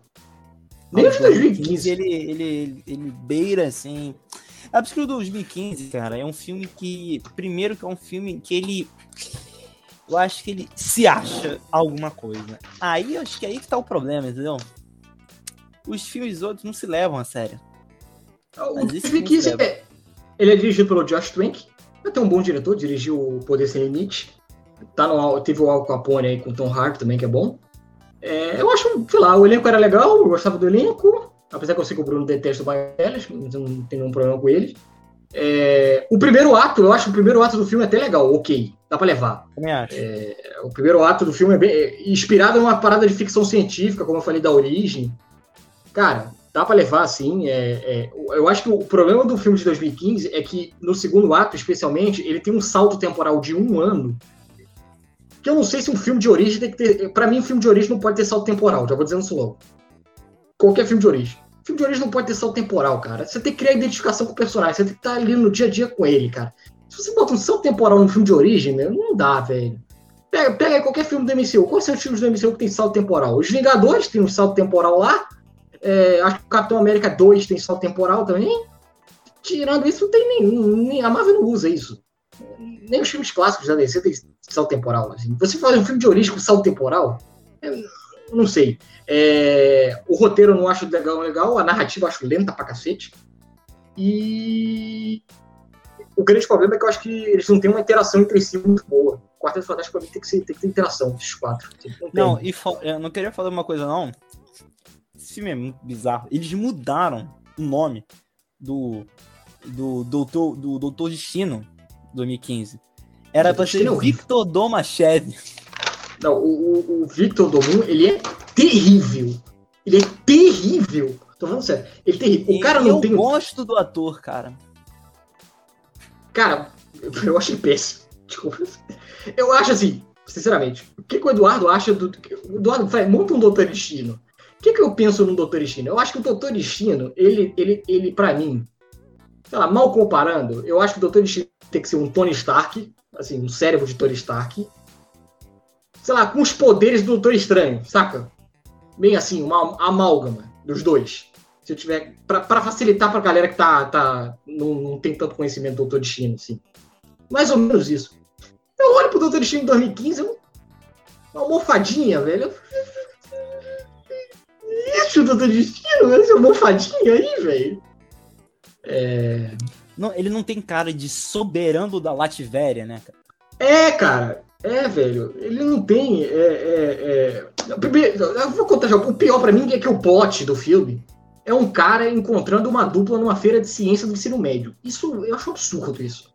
Nem o de 2015. Ele, ele, ele beira, assim... É porque o 2015, cara, é um filme que... Primeiro que é um filme que ele... Eu acho que ele se acha alguma coisa. Aí, eu acho que aí que tá o problema, entendeu? Os filmes outros não se levam a sério. O Mas esse 2015 filme é, ele é dirigido pelo Josh Trank. É até um bom diretor, dirigiu o Poder Sem Limite. Tá no, teve o Al Capone aí com o Tom Hardy também, que é bom. É, eu acho, sei lá, o elenco era legal, eu gostava do elenco. Apesar que eu sei que o Bruno detesta o mas não tenho nenhum problema com ele. É, o primeiro ato, eu acho que o primeiro ato do filme é até legal, ok, dá pra levar. Também acho. O primeiro ato do filme é, bem, é inspirado numa parada de ficção científica, como eu falei da origem. Cara, dá pra levar assim. É, é, eu acho que o problema do filme de 2015 é que no segundo ato, especialmente, ele tem um salto temporal de um ano. Que eu não sei se um filme de origem tem que ter. Pra mim, um filme de origem não pode ter salto temporal, já vou dizendo isso logo. Qualquer filme de origem. Filme de origem não pode ter salto temporal, cara. Você tem que criar identificação com o personagem, você tem que estar ali no dia a dia com ele, cara. Se você bota um salto temporal num filme de origem, meu, não dá, velho. Pega, pega qualquer filme do MCU. Quais são os filmes do MCU que tem salto temporal? Os Vingadores tem um salto temporal lá. É, acho que o Capitão América 2 tem salto temporal também. Tirando isso, não tem nenhum. A Marvel não usa isso. Nem os filmes clássicos da DC tem salto temporal. Assim. Você faz um filme de origem com salto temporal? Eu não sei. É, o roteiro eu não acho legal, legal. A narrativa eu acho lenta pra cacete. E o grande problema é que eu acho que eles não têm uma interação entre si muito boa. O Quarteto Fantástico pra mim tem que, ser, tem que ter interação desses quatro. Não. Não, e eu não queria falar uma coisa, não. Esse filme é muito bizarro. Eles mudaram o nome do do Doutor, do Doutor Destino 2015. Era pra ser horrível. Victor Domachev. Não, o, o- o Victor Domun, ele é terrível. Ele é terrível. Tô falando sério. Ele é terrível. O cara E não eu tem. gosto do ator, cara. Cara, eu achei péssimo. Desculpa. Eu acho assim, sinceramente, o que, que o Eduardo acha do. O Eduardo faz, monta um Doutor Destino. O que, que eu penso no Doutor Destino? Eu acho que o Doutor Destino, ele, ele, ele pra mim, sei lá, mal comparando, eu acho que o Doutor Destino tem que ser um Tony Stark, assim, um cérebro de Tony Stark. Sei lá, com os poderes do Doutor Estranho, saca? Bem assim, uma amálgama dos dois. Se eu tiver. Pra facilitar pra galera que tá, tá, não, não tem tanto conhecimento do Doutor Destino, assim. Mais ou menos isso. Eu olho pro Doutor Destino em 2015, eu- uma almofadinha, velho. Isso, Doutor Destino, essa almofadinha aí, velho. É. Não, ele não tem cara de soberano da Latvéria, né, cara? É, cara. É, velho. Ele não tem. É, é, é... Primeiro, Eu vou contar já. O pior pra mim é que o plot do filme é um cara encontrando uma dupla numa feira de ciência do ensino médio. Isso eu acho absurdo isso.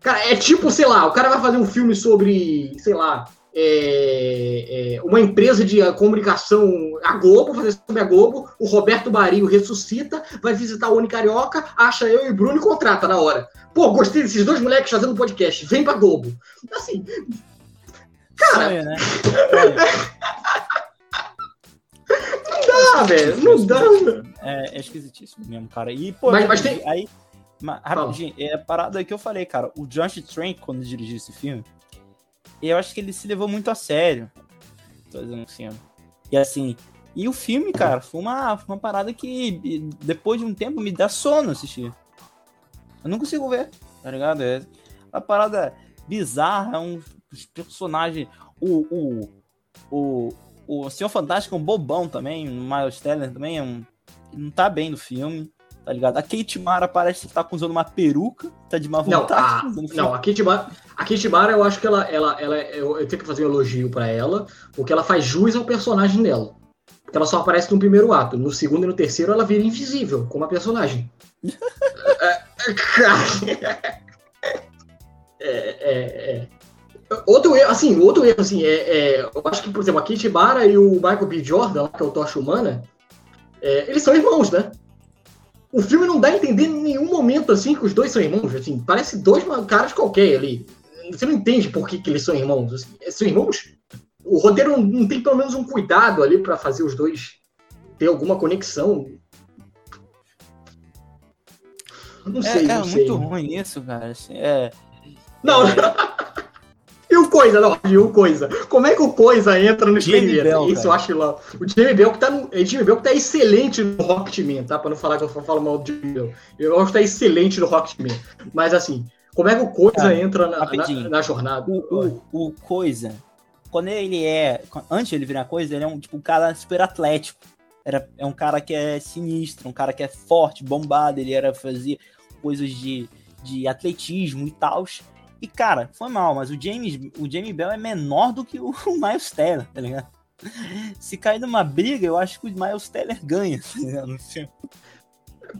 Cara, é tipo, sei lá, o cara vai fazer um filme sobre, sei lá, é, é, uma empresa de uh, comunicação, a Globo, fazer sobre a Globo, o Roberto Barinho ressuscita, vai visitar o Unicarioca, acha eu e Bruno e contrata na hora. Pô, gostei desses dois moleques fazendo podcast, vem pra Globo. Assim, Cara. Sonho, né? ah, velho, não dá. É, é esquisitíssimo mesmo, cara. E, pô, Mas- mas tem- aí. ma- rapidinho, é a parada que eu falei, cara. O Josh Trank, quando dirigiu esse filme, eu acho que ele se levou muito a sério. Tô dizendo assim, E assim, e o filme, cara, foi uma, uma parada que depois de um tempo me dá sono assistir. Eu não consigo ver, tá ligado? É uma parada bizarra, é um personagem. O, o, o, o Senhor Fantástico é um bobão também, o Miles Teller também é um. Não tá bem no filme tá ligado? A Kate Mara parece estar tá usando uma peruca, tá de má vontade. Não, a, não, a Kate Mara, a Kate Mara, eu acho que ela, ela, ela eu, eu tenho que fazer um elogio para ela, porque ela faz jus ao personagem dela. Porque ela só aparece no primeiro ato, no segundo e no terceiro ela vira invisível, como a personagem. é, é, é. Outro erro, assim, outro erro, assim, é, é, eu acho que, por exemplo, a Kate Mara e o Michael B. Jordan, que é o Tocha Humana, é, eles são irmãos, né? O filme não dá a entender em nenhum momento assim que os dois são irmãos. Assim, parece dois caras qualquer ali. Você não entende por que, que eles são irmãos. Assim, são irmãos? O roteiro não, tem pelo menos um cuidado ali para fazer os dois ter alguma conexão. Não sei, é, não é sei. muito ruim isso, cara. Assim, é... Não, é... Coisa, não, e o Coisa. Como é que o Coisa entra no experimento? Bell, Isso cara. eu acho lá. O Jamie Bell que tá no, é Jamie Bell que tá excelente no Rocketman, tá? Pra não falar que eu falo mal do Jamie Bell. Eu acho que tá excelente no Rocketman. Mas assim, como é que o Coisa cara, entra na, na, na, jornada? O, o, o, Coisa, quando ele é. Antes de ele virar Coisa, ele é um tipo um cara super atlético. Era, é um cara que é sinistro, um cara que é forte, bombado, ele era fazer coisas de, de atletismo e tal. E, cara, foi mal, mas o James, o Jamie Bell é menor do que o, Miles Teller, tá ligado? Se cair numa briga, eu acho que o Miles Teller ganha, tá ligado?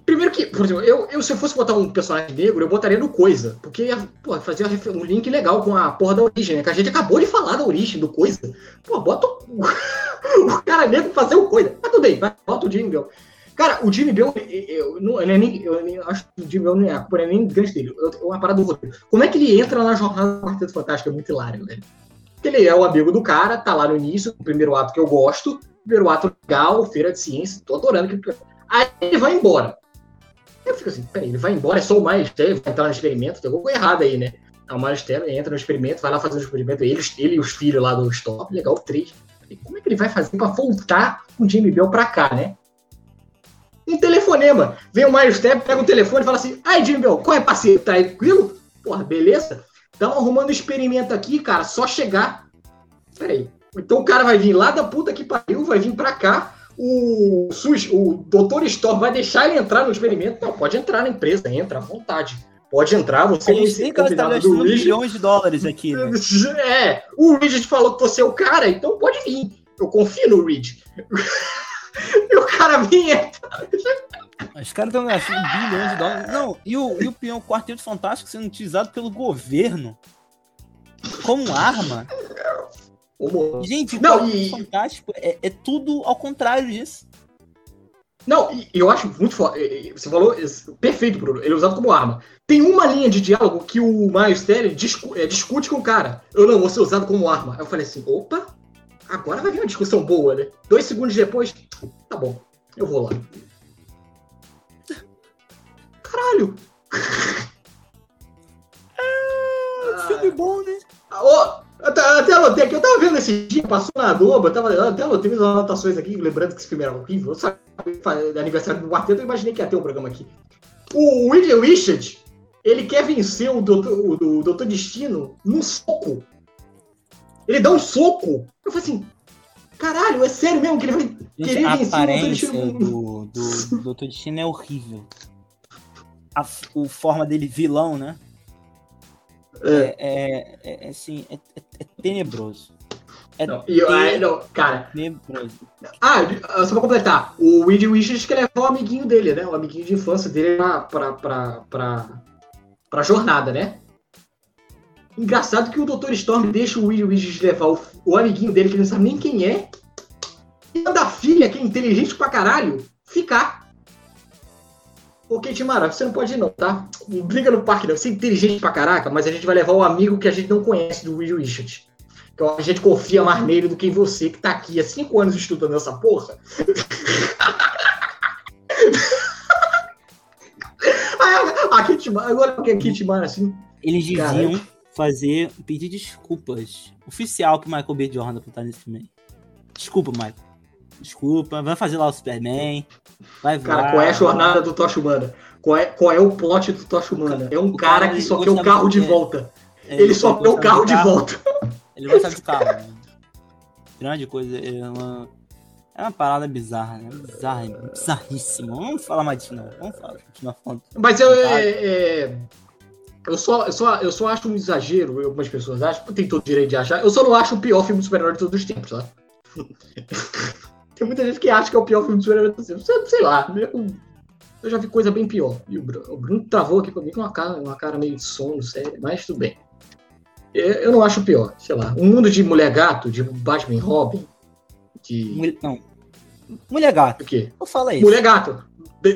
Primeiro que, por exemplo, eu, eu, se eu fosse botar um personagem negro, eu botaria no Coisa. Porque pô, fazia um link legal com a porra da origem, né? Que a gente acabou de falar da origem do Coisa. Pô, bota o, o cara negro fazer o Coisa. Mas tudo bem, bota o Bell. Cara, o Jimmy Bell, eu, não, ele é nem, eu nem acho que o Jimmy Bell não é, a culpa é nem grande dele. Eu, uma parada do roteiro. Como é que ele entra na jornada do Quarteto Fantástico? É muito hilário, velho. Porque ele é o amigo do cara, tá lá no início, o primeiro ato que eu gosto, primeiro ato legal, feira de ciência, tô adorando. Que... Aí ele vai embora. Eu fico assim, peraí, ele vai embora, é só o Teller, vai entrar no experimento, tem alguma coisa errada aí, né? o Teller entra no experimento, vai lá fazer o experimento, ele, ele e os filhos lá do Stop, legal, três. Como é que ele vai fazer pra voltar com o Jimmy Bell pra cá, né? Um telefonema. Vem o Miles Teller, pega o telefone e fala assim: Ai, Jimmy Bell, qual é, parceiro? Tá tranquilo? Porra, beleza? Estamos arrumando um experimento aqui, cara, só chegar. Peraí. Então o cara vai vir lá da puta que pariu, vai vir pra cá. O, o Dr. Storm vai deixar ele entrar no experimento. Não, pode entrar na empresa, entra à vontade. Pode entrar, você vai ser convidado do milhões de dólares aqui. Né? É, o Reed falou que você é o cara, então pode vir. Eu confio no Reed. e o cara vinha. Os caras estão gastando bilhões de dólares. Não, e o, e o peão Quarteto Fantástico sendo utilizado pelo governo como arma. Gente, o não, Quarteto e... Fantástico é, é tudo ao contrário disso. Não, eu acho muito foda. Você falou perfeito, Bruno. Ele é usado como arma. Tem uma linha de diálogo que o Miles Teller discu é, discute com o cara. Eu não vou ser usado como arma. Eu falei assim: opa, Agora vai vir uma discussão boa, né? Dois segundos depois, tá bom, eu vou lá. Caralho! É, filme bom, né? Oh, até, até anotei aqui, eu tava vendo esse dia, passou na Globo, eu tava, até anotei minhas anotações aqui, lembrando que esse filme era horrível. Eu sabia, aniversário do quarteto, eu imaginei que ia ter um programa aqui. O William Richard, ele quer vencer o Doutor, o, o Doutor Destino num soco. Ele dá um soco. Eu falei assim, caralho, é sério mesmo que ele vai querer a vencer aparência o do, do, do Dr. Destino é horrível. A, a forma dele vilão, né? É, é, é, é assim, é, é, é tenebroso. É não, eu, ah, não, cara. Tenebroso. Ah, só pra completar, o Reed Wishes que levou o amiguinho dele, né? O amiguinho de infância dele pra, pra, pra, pra, pra jornada, né? Engraçado que o Dr. Storm deixa o Will Widget levar o, o, amiguinho dele, que ele não sabe nem quem é, e manda a filha, que é inteligente pra caralho, ficar. Ô, Kate Mara, você não pode ir não, tá? Não briga no parque não. Você é inteligente pra caraca, mas a gente vai levar o amigo que a gente não conhece do Will Richard. Então a gente confia mais nele do que em você, que tá aqui há cinco anos estudando essa porra. a Kate Mara, agora que a Kate Mara, assim... Eles diziam fazer, pedir desculpas oficial pro Michael B. Jordan por estar nesse filme. Desculpa, Michael. Desculpa, vai fazer lá o Superman. Vai voar. Cara, qual é a jornada do Tocha Humana? Qual é, qual é o plot do Tocha Humana? É um cara cara, que só quer o carro de de- volta. Ele Ele só quer o carro de de carro. volta. Ele gostava de carro. né? Grande coisa. É uma, é uma parada bizarra, né? Bizarra, bizarríssima. Vamos falar mais disso, não. Vamos falar, continuar falando. Mas eu, é, é, eu, só, eu, só, eu só acho um exagero, algumas pessoas acham, tem todo o direito de achar. Eu só não acho o pior filme de super-herói de todos os tempos, tá? tem muita gente que acha que é o pior filme de super-herói de todos os tempos. Sei, lá, eu, eu já vi coisa bem pior. E o Bruno, o Bruno travou aqui comigo com uma cara, uma cara meio de sono, sério, mas tudo bem. Eu, eu não acho o pior, sei lá. Um mundo de mulher gato, de Batman Robin, de. Mulher, não. Mulher gato. O quê? Eu falei isso. Mulher gato.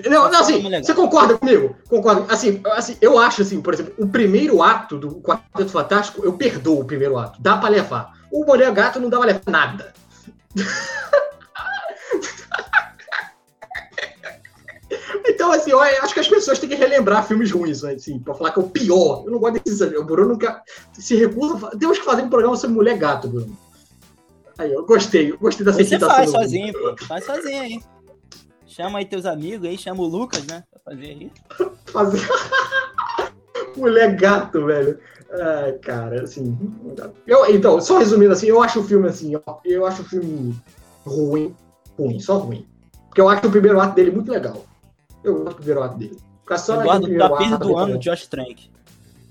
Não, não, assim, você concorda comigo? Concorda. Assim, assim, eu acho assim, por exemplo, o primeiro ato do Quarteto Fantástico, eu perdoo o primeiro ato. Dá pra levar. O Mulher Gato não dá pra levar nada. Então, assim, eu acho que as pessoas têm que relembrar filmes ruins, assim, pra falar que é o pior. Eu não gosto desses. O Bruno nunca se recusa. Temos que fazer um programa sobre mulher gato, Bruno. Aí, eu gostei, eu gostei dessa Você faz sozinho, pô. Faz sozinho aí. Chama aí teus amigos aí, chama o Lucas, né? Pra fazer aí. fazer. Mulher gato, velho. Ai, cara, assim. Eu, então, só resumindo assim, eu acho o filme assim, ó, eu acho o filme ruim. Ruim, só ruim. Porque eu acho o primeiro ato dele muito legal. Eu gosto do primeiro ato dele. Ficar só Eduardo primeiro tá ato, perdoando tá o Josh Trank.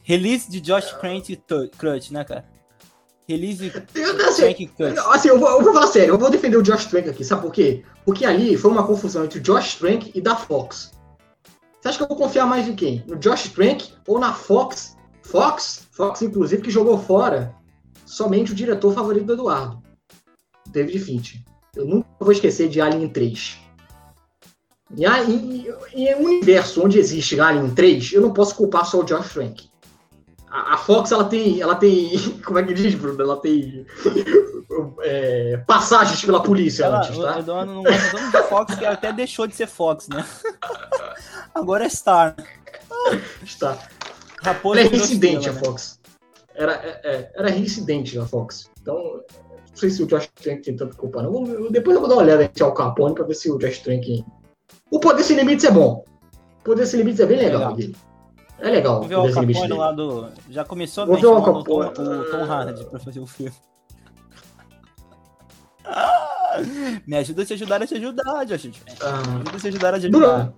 Release de Josh Trank Tu- Crutch, né, cara? Release de Eu, assim, eu vou, eu vou falar sério, eu vou defender o Josh Trank aqui, sabe por quê? Porque ali foi uma confusão entre o Josh Trank e da Fox. Você acha que eu vou confiar mais em quem? No Josh Trank ou na Fox? Fox, Fox inclusive, que jogou fora somente o diretor favorito do Eduardo, David Finch. Eu nunca vou esquecer de Alien 3. E aí, em, em um universo onde existe Alien 3, eu não posso culpar só o Josh Trank. A, a Fox, ela tem, ela tem, como é que diz, Bruno? Ela tem é, passagens pela polícia Ela, antes, tá? Eduardo não gosta tanto de Fox que até deixou de ser Fox, né? Agora é Star. Está. Raposa Ela é reincidente a né? Fox. Era, é, é, era reincidente a Fox. Então, não sei se o Josh Trank tem tanta culpa, não. Eu- eu- depois eu vou dar uma olhada em Al Capone pra ver se o Josh Trank. O Poder Sem Limites é bom. O Poder Sem Limites é bem legal. Legal. É legal Vamos ver o Al Capone dele. lá do. Já começou Vou bem ver o Al Tom, Capone. Tom Hardy pra fazer o filme. Me ajuda a te ajudar a te ajudar, Josh. Me Ah, ajuda a te ajudar a te ajudar. Bruno,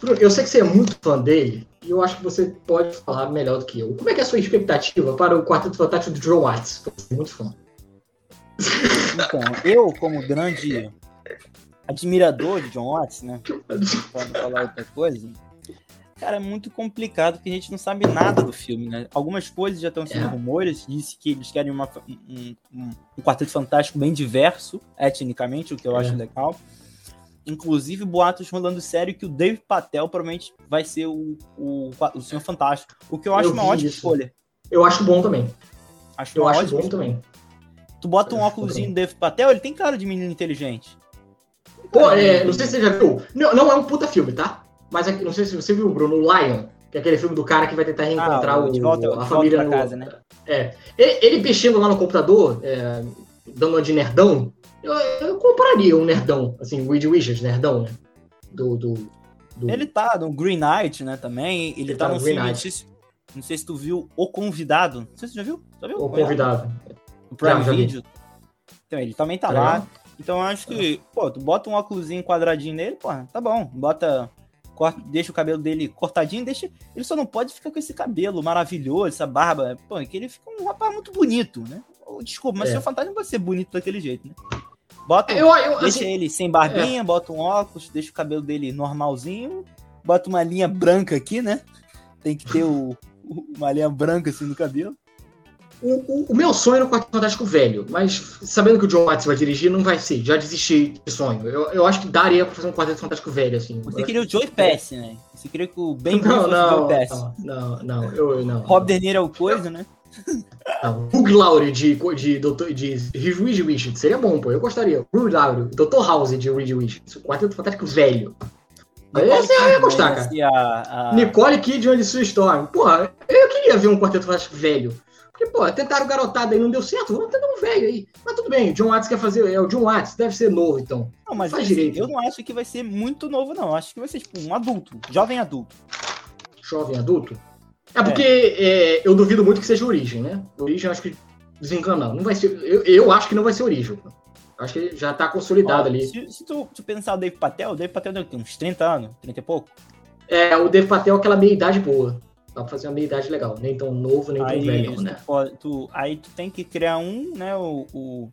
Bruno, eu sei que você é muito fã dele e eu acho que você pode falar melhor do que eu. Como é que é a sua expectativa para o Quarteto Fantástico do John Watts? Eu sou muito fã. Então, eu, como grande admirador de John Watts, né? Não falar outra coisa. Cara, é muito complicado porque a gente não sabe nada do filme, né? Algumas coisas já estão sendo É. rumores, disse que eles querem uma- um, um, um quarteto fantástico bem diverso, etnicamente, o que eu É. acho legal. Inclusive, boatos rolando sério que o Dave Patel provavelmente vai ser o, o, o Senhor Fantástico. O que eu acho Eu uma ótima isso. escolha. Eu acho bom também. Acho Eu acho ótima bom também. Tu bota um Eu bom. no Dave Patel, ele tem cara de menino inteligente. Pô, é, não sei se você já viu. Não, não é um puta filme, tá? Mas aqui- não sei se você viu, Bruno, o Lion, que é aquele filme do cara que vai tentar reencontrar Ah, o Volta- a família pra no- Casa, né? É. Ele, ele mexendo lá no computador, é, dando uma de nerdão, eu, eu compraria um nerdão, assim, o Reed Richards, nerdão, né? Do. do, do- Ele tá no Green Knight, né, também. Ele, Ele tá, tá no Green filme, não Knight. sei, se, não sei se tu viu O Convidado. Não sei se tu já viu? Já viu? o convidado. O Prime Já, já vi. Video. Então, ele também tá Tá lá. Então, eu acho que, pô, tu bota um óculosinho quadradinho nele, pô, tá bom. Bota, corta, deixa o cabelo dele cortadinho, deixa... Ele só não pode ficar com esse cabelo maravilhoso, essa barba. Pô, é que ele fica um rapaz muito bonito, né? Desculpa, mas É. seu fantasma não pode ser bonito daquele jeito, né? Bota, Eu, eu, Deixa assim, ele sem barbinha, bota um óculos, deixa o cabelo dele normalzinho, bota uma linha branca aqui, né? Tem que ter o, o- uma linha branca assim no cabelo. O, o- o meu sonho era o Quarteto Fantástico velho, mas sabendo que o John Watts vai dirigir, não vai ser. Já desisti de sonho. Eu, eu acho que daria pra fazer um Quarteto Fantástico velho, assim. Você queria o Joey Pass, né? Você queria que o Ben não, fosse o não, Joey Pass. não, não, não, eu, não. Rob De Niro é o coisa, né? Não, Hugh Laurie de, de, doutor, de Reed Richards seria bom, pô. Eu gostaria. Hugh Laurie, Dr. House de Reed Richards. O Quarteto Fantástico velho. Esse eu ia gostar, cara. A, a... Nicole Kidman de Sue Storm. Porra, eu queria ver um Quarteto Fantástico velho. Porque, pô, tentaram garotada aí, não deu certo, vamos tentar um velho aí. Mas tudo bem, o John Watts quer fazer. É o John Watts, deve ser novo, então. Não, mas Faz assim, direito. eu não acho que vai ser muito novo, não. Acho que vai ser tipo um adulto, jovem adulto. Jovem adulto? É porque é. É, eu duvido muito que seja origem, né? Origem, acho que desencanando. Não vai ser. Eu, eu acho que não vai ser origem. Acho que já tá consolidado Ó, ali. Se, se tu, tu, pensar o Dave Patel, o Dave Patel tem uns 30 anos, 30 e pouco. É, o Dave Patel é aquela meia idade boa. Dá pra fazer uma meia idade legal. Nem tão novo, nem aí, tão velho, né? Pode, tu, aí tu tem que criar um, né? O, o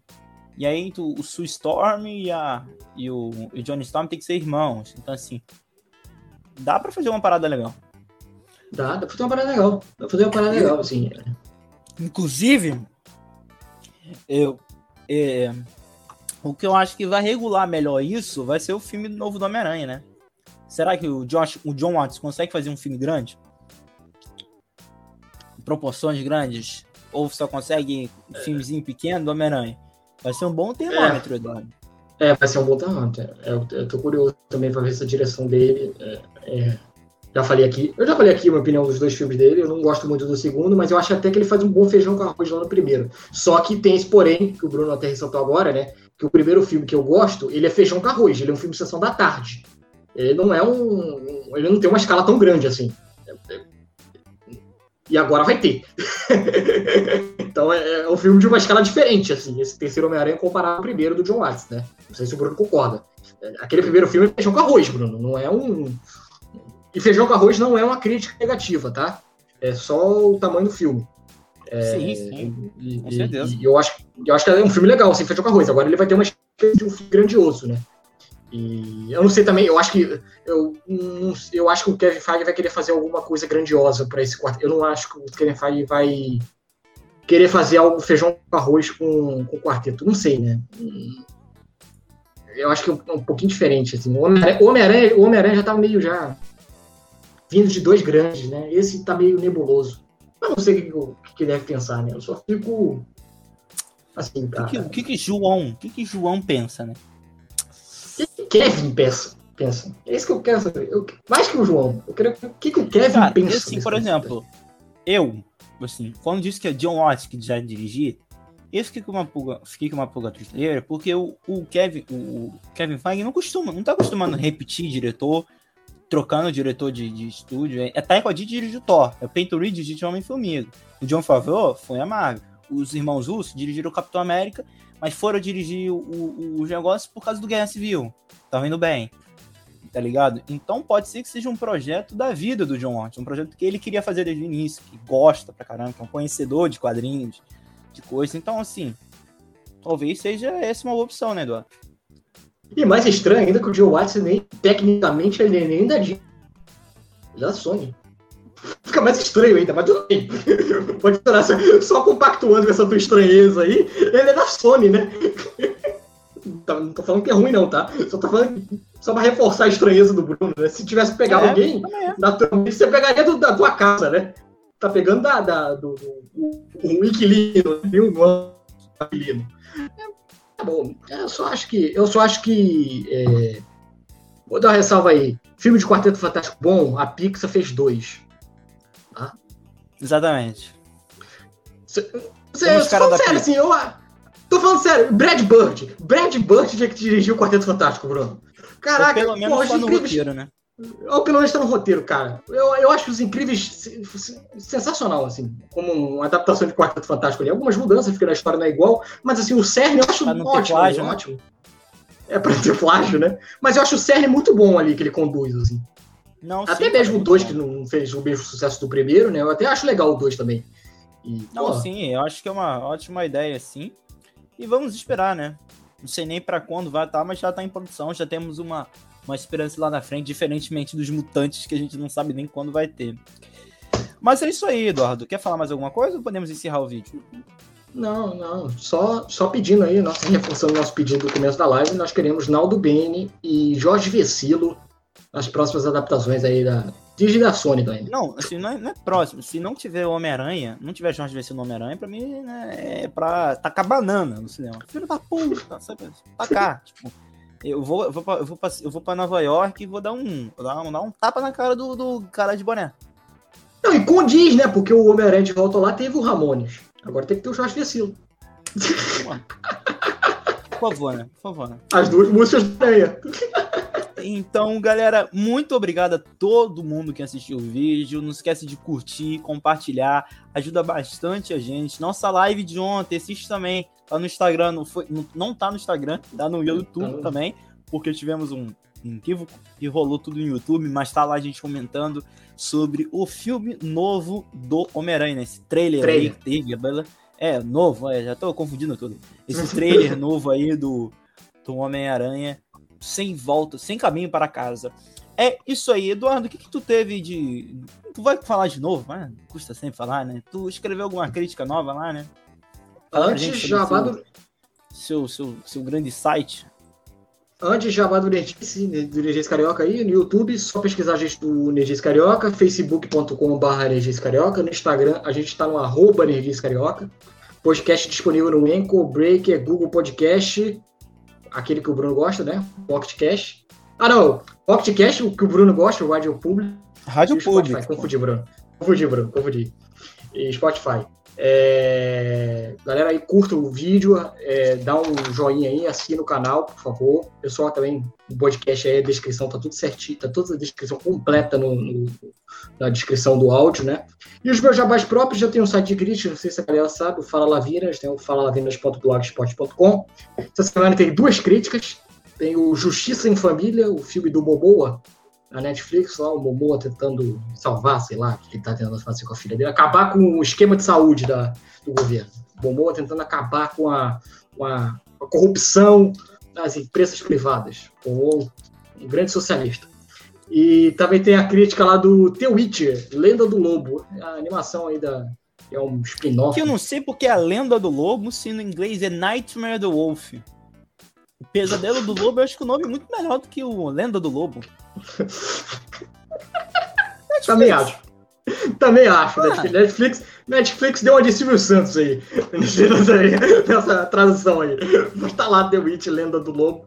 e aí tu, o Sue Storm e, a, e, o, e o Johnny Storm tem que ser irmãos. Então, assim, dá pra fazer uma parada legal. Dá, dá pra fazer uma parada legal. Dá pra fazer uma parada legal, assim. Inclusive, eu. É, o que eu acho que vai regular melhor isso vai ser o filme novo do Homem-Aranha, né? Será que o, Josh, o John Watts consegue fazer um filme grande? Proporções grandes? Ou só consegue um filmezinho pequeno do Homem-Aranha? Vai ser um bom termômetro, é. Eduardo. É, vai ser um bom termômetro. É, eu, eu tô curioso também pra ver essa direção dele. É, é, já falei aqui, eu já falei aqui a minha opinião dos dois filmes dele. Eu não gosto muito do segundo, mas eu acho até que ele faz um bom feijão com arroz lá no primeiro. Só que tem esse porém, que o Bruno até ressaltou agora, né? Que o primeiro filme que eu gosto, ele é feijão com arroz. Ele é um filme de sessão da tarde. Ele não é um. Ele não tem uma escala tão grande assim. E agora vai ter. então é, é, um filme de uma escala diferente, assim, esse terceiro Homem-Aranha comparado ao primeiro do John Watts, né? Não sei se o Bruno concorda. Aquele primeiro filme é feijão com arroz, Bruno. Não é um. E feijão com arroz não é uma crítica negativa, tá? É só o tamanho do filme. É, sim, sim. E, com certeza. E, eu, acho, eu acho que é um filme legal, assim, feijão com arroz. Agora ele vai ter uma espécie de um filme grandioso, né? E eu não sei também, eu acho que eu, eu acho que o Kevin Feige vai querer fazer alguma coisa grandiosa para esse quarto. Eu não acho que o Kevin Feige vai querer fazer algo feijão com arroz com, com quarteto. Não sei, né? Eu acho que é um, um pouquinho diferente. Assim. O Homem-Aranha Homem já tá meio já vindo de dois grandes, né? Esse tá meio nebuloso. Eu não sei o que, que, deve pensar, né? Eu só fico assim, cara. O que, que, que, João, o que, que João pensa, né? Kevin pensa. pensa. É isso que eu quero saber. Eu, mais que o João. Eu quero o que, que o Kevin Cara, pensa. Assim, por exemplo, eu, assim, quando disse que é John Watts que já dirigir, eu fiquei com uma pulga, fiquei com uma pulga tristeira, porque o, o Kevin, o, o, Kevin Feige não costuma, não tá acostumando a repetir diretor, trocando diretor de, de estúdio. É, é Taika Waititi dirige o Thor, é o Peyton Reed dirige Homem-Formiga. O John Favreau foi a Marvel. Os irmãos Russo dirigiram o Capitão América, mas foram dirigir o, o, os negócios por causa do Guerra Civil tava indo bem. Tá ligado? Então pode ser que seja um projeto da vida do John Watts, um projeto que ele queria fazer desde o início, que gosta pra caramba, que é um conhecedor de quadrinhos, de coisas. Então, assim, talvez seja essa uma boa opção, né, Eduardo? E mais estranho ainda que o John Watts nem, tecnicamente, ele nem da Disney. Da Sony. Fica mais estranho ainda, mas tudo bem. Pode ser só compactuando com essa tua estranheza aí, ele é da Sony, né? Tá, não tô falando que é ruim, não, tá? Só tô falando só pra reforçar a estranheza do Bruno, né? Se tivesse pegado é, alguém, é. naturalmente você pegaria do, da tua casa, né? Tá pegando da, da do, do, um inquilino, né? um inquilino. Tá bom. Eu só acho que. Eu só acho que. É, vou dar uma ressalva aí. Filme de Quarteto Fantástico bom, a Pixar fez dois. Tá? Exatamente. Você, você, sério, assim, eu, Tô falando sério, Brad Bird. Brad Bird tinha que dirigir o Quarteto Fantástico, Bruno. Caraca, Ou pelo menos porra, tá no incríveis... roteiro, né? Ou pelo menos tá no roteiro, cara. Eu, eu acho os incríveis sensacional, assim, como uma adaptação de Quarteto Fantástico ali. Algumas mudanças, porque a história não é igual, mas assim, o cerne eu acho ótimo, plágio, né? ótimo. É pra ter plágio, né? Mas eu acho o cerne muito bom ali que ele conduz, assim. Não, até sim, mesmo o 2, que não fez o mesmo sucesso do primeiro, né? Eu até acho legal o 2 também. E, não, sim, eu acho que é uma ótima ideia, sim. E vamos esperar, né? Não sei nem para quando vai estar, tá, mas já está em produção, já temos uma, uma esperança lá na frente, diferentemente dos mutantes que a gente não sabe nem quando vai ter. Mas é isso aí, Eduardo. Quer falar mais alguma coisa ou podemos encerrar o vídeo? Não, não. Só, só pedindo aí, nossa, reforçando nosso pedido do começo da live, nós queremos Naldo Bene e Jorge Vecilo nas próximas adaptações aí da, Dirige da Sony ainda. Não, assim, não é, não é, próximo. Se não tiver Homem-Aranha, não tiver Jorge vencendo Homem-Aranha, pra mim né, é pra tacar banana no cinema. Filho da puta, sabe? Tacar. tipo, eu vou, eu, vou pra, eu, vou pra, eu vou pra Nova York e vou dar um, vou dar um, dar um tapa na cara do, do cara de boné. Não, e condiz, né? Porque o Homem-Aranha de volta lá teve o Ramones. Agora tem que ter o Jorge Vecilo. Por favor, né? Por favor, né? As duas músicas da. Então, galera, muito obrigado a todo mundo que assistiu o vídeo. Não esquece de curtir, compartilhar, ajuda bastante a gente. Nossa live de ontem, assiste também. Tá no Instagram, não, foi, não, tá no Instagram, tá no YouTube tá também, porque tivemos um, um equívoco e rolou tudo no YouTube, mas tá lá a gente comentando sobre o filme novo do Homem-Aranha, né? esse trailer, trailer. aí que teve, é, novo, é, já tô confundindo tudo. Esse trailer novo aí do, do Homem-Aranha sem volta, sem caminho para casa. É isso aí, Eduardo. O que, que tu teve de. Tu vai falar de novo, mas custa sempre falar, né? Tu escreveu alguma crítica nova lá, né? Antes jabá do. Seu, seu, seu grande site. Antes jabá do Nerdice, do Carioca aí, no YouTube, só pesquisar a gente do Nerdice Carioca, facebook.com.br Nerdice Carioca, no Instagram a gente está no arroba Carioca, podcast disponível no Enco, Breaker, Google Podcast, aquele que o Bruno gosta, né? Pocket Cash. Ah, não. Pocket Cash, o que o Bruno gosta, o Rádio Público. Rádio Público. Confundi, Bruno. Confundi, Bruno. Confundi. E Spotify. É... Galera aí, curta o vídeo, é... dá um joinha aí, assina o canal, por favor. Pessoal, também o podcast aí, a descrição tá tudo certinho, tá toda a descrição completa no, no, na descrição do áudio, né? E os meus jabás próprios, já tem um site de crítica, não sei se a galera sabe, o Fala Lavinas, tem o falalavinas.blogspot.com. Essa semana tem duas críticas, tem o Justiça em Família, o filme do Boboa, na Netflix, lá o Momoa tentando salvar, sei lá, que ele tá tentando fazer com a filha dele, acabar com o esquema de saúde da, do governo. O Momoa tentando acabar com a, com a, a corrupção das empresas privadas. O um grande socialista. E também tem a crítica lá do The Witcher, Lenda do Lobo, a animação aí da, é um spin-off. Que eu não sei porque é a Lenda do Lobo, se no inglês é Nightmare the Wolf. O Pesadelo do Lobo, eu acho que o nome é muito melhor do que o Lenda do Lobo. Também acho. Também acho. Ah. Netflix, Netflix deu uma de Silvio Santos aí. Nessa tradução aí. Mas tá lá The Witch, Lenda do Lobo.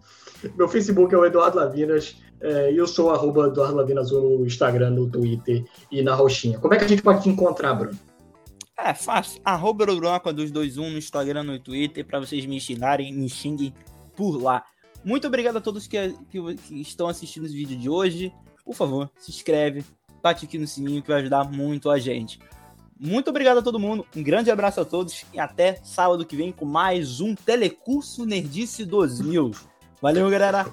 Meu Facebook é o Eduardo Lavinas. É, e eu sou arroba Eduardo Lavinas no Instagram, no Twitter e na Roxinha. Como é que a gente pode te encontrar, Bruno? É fácil. Arroba Eurobronca 221 no Instagram, no Twitter, para vocês me xingarem, me xinguem por lá. Muito obrigado a todos que, que, que estão assistindo esse vídeo de hoje. Por favor, se inscreve, bate aqui no sininho que vai ajudar muito a gente. Muito obrigado a todo mundo, um grande abraço a todos e até sábado que vem com mais um Telecurso Nerdice 2000. Valeu, galera!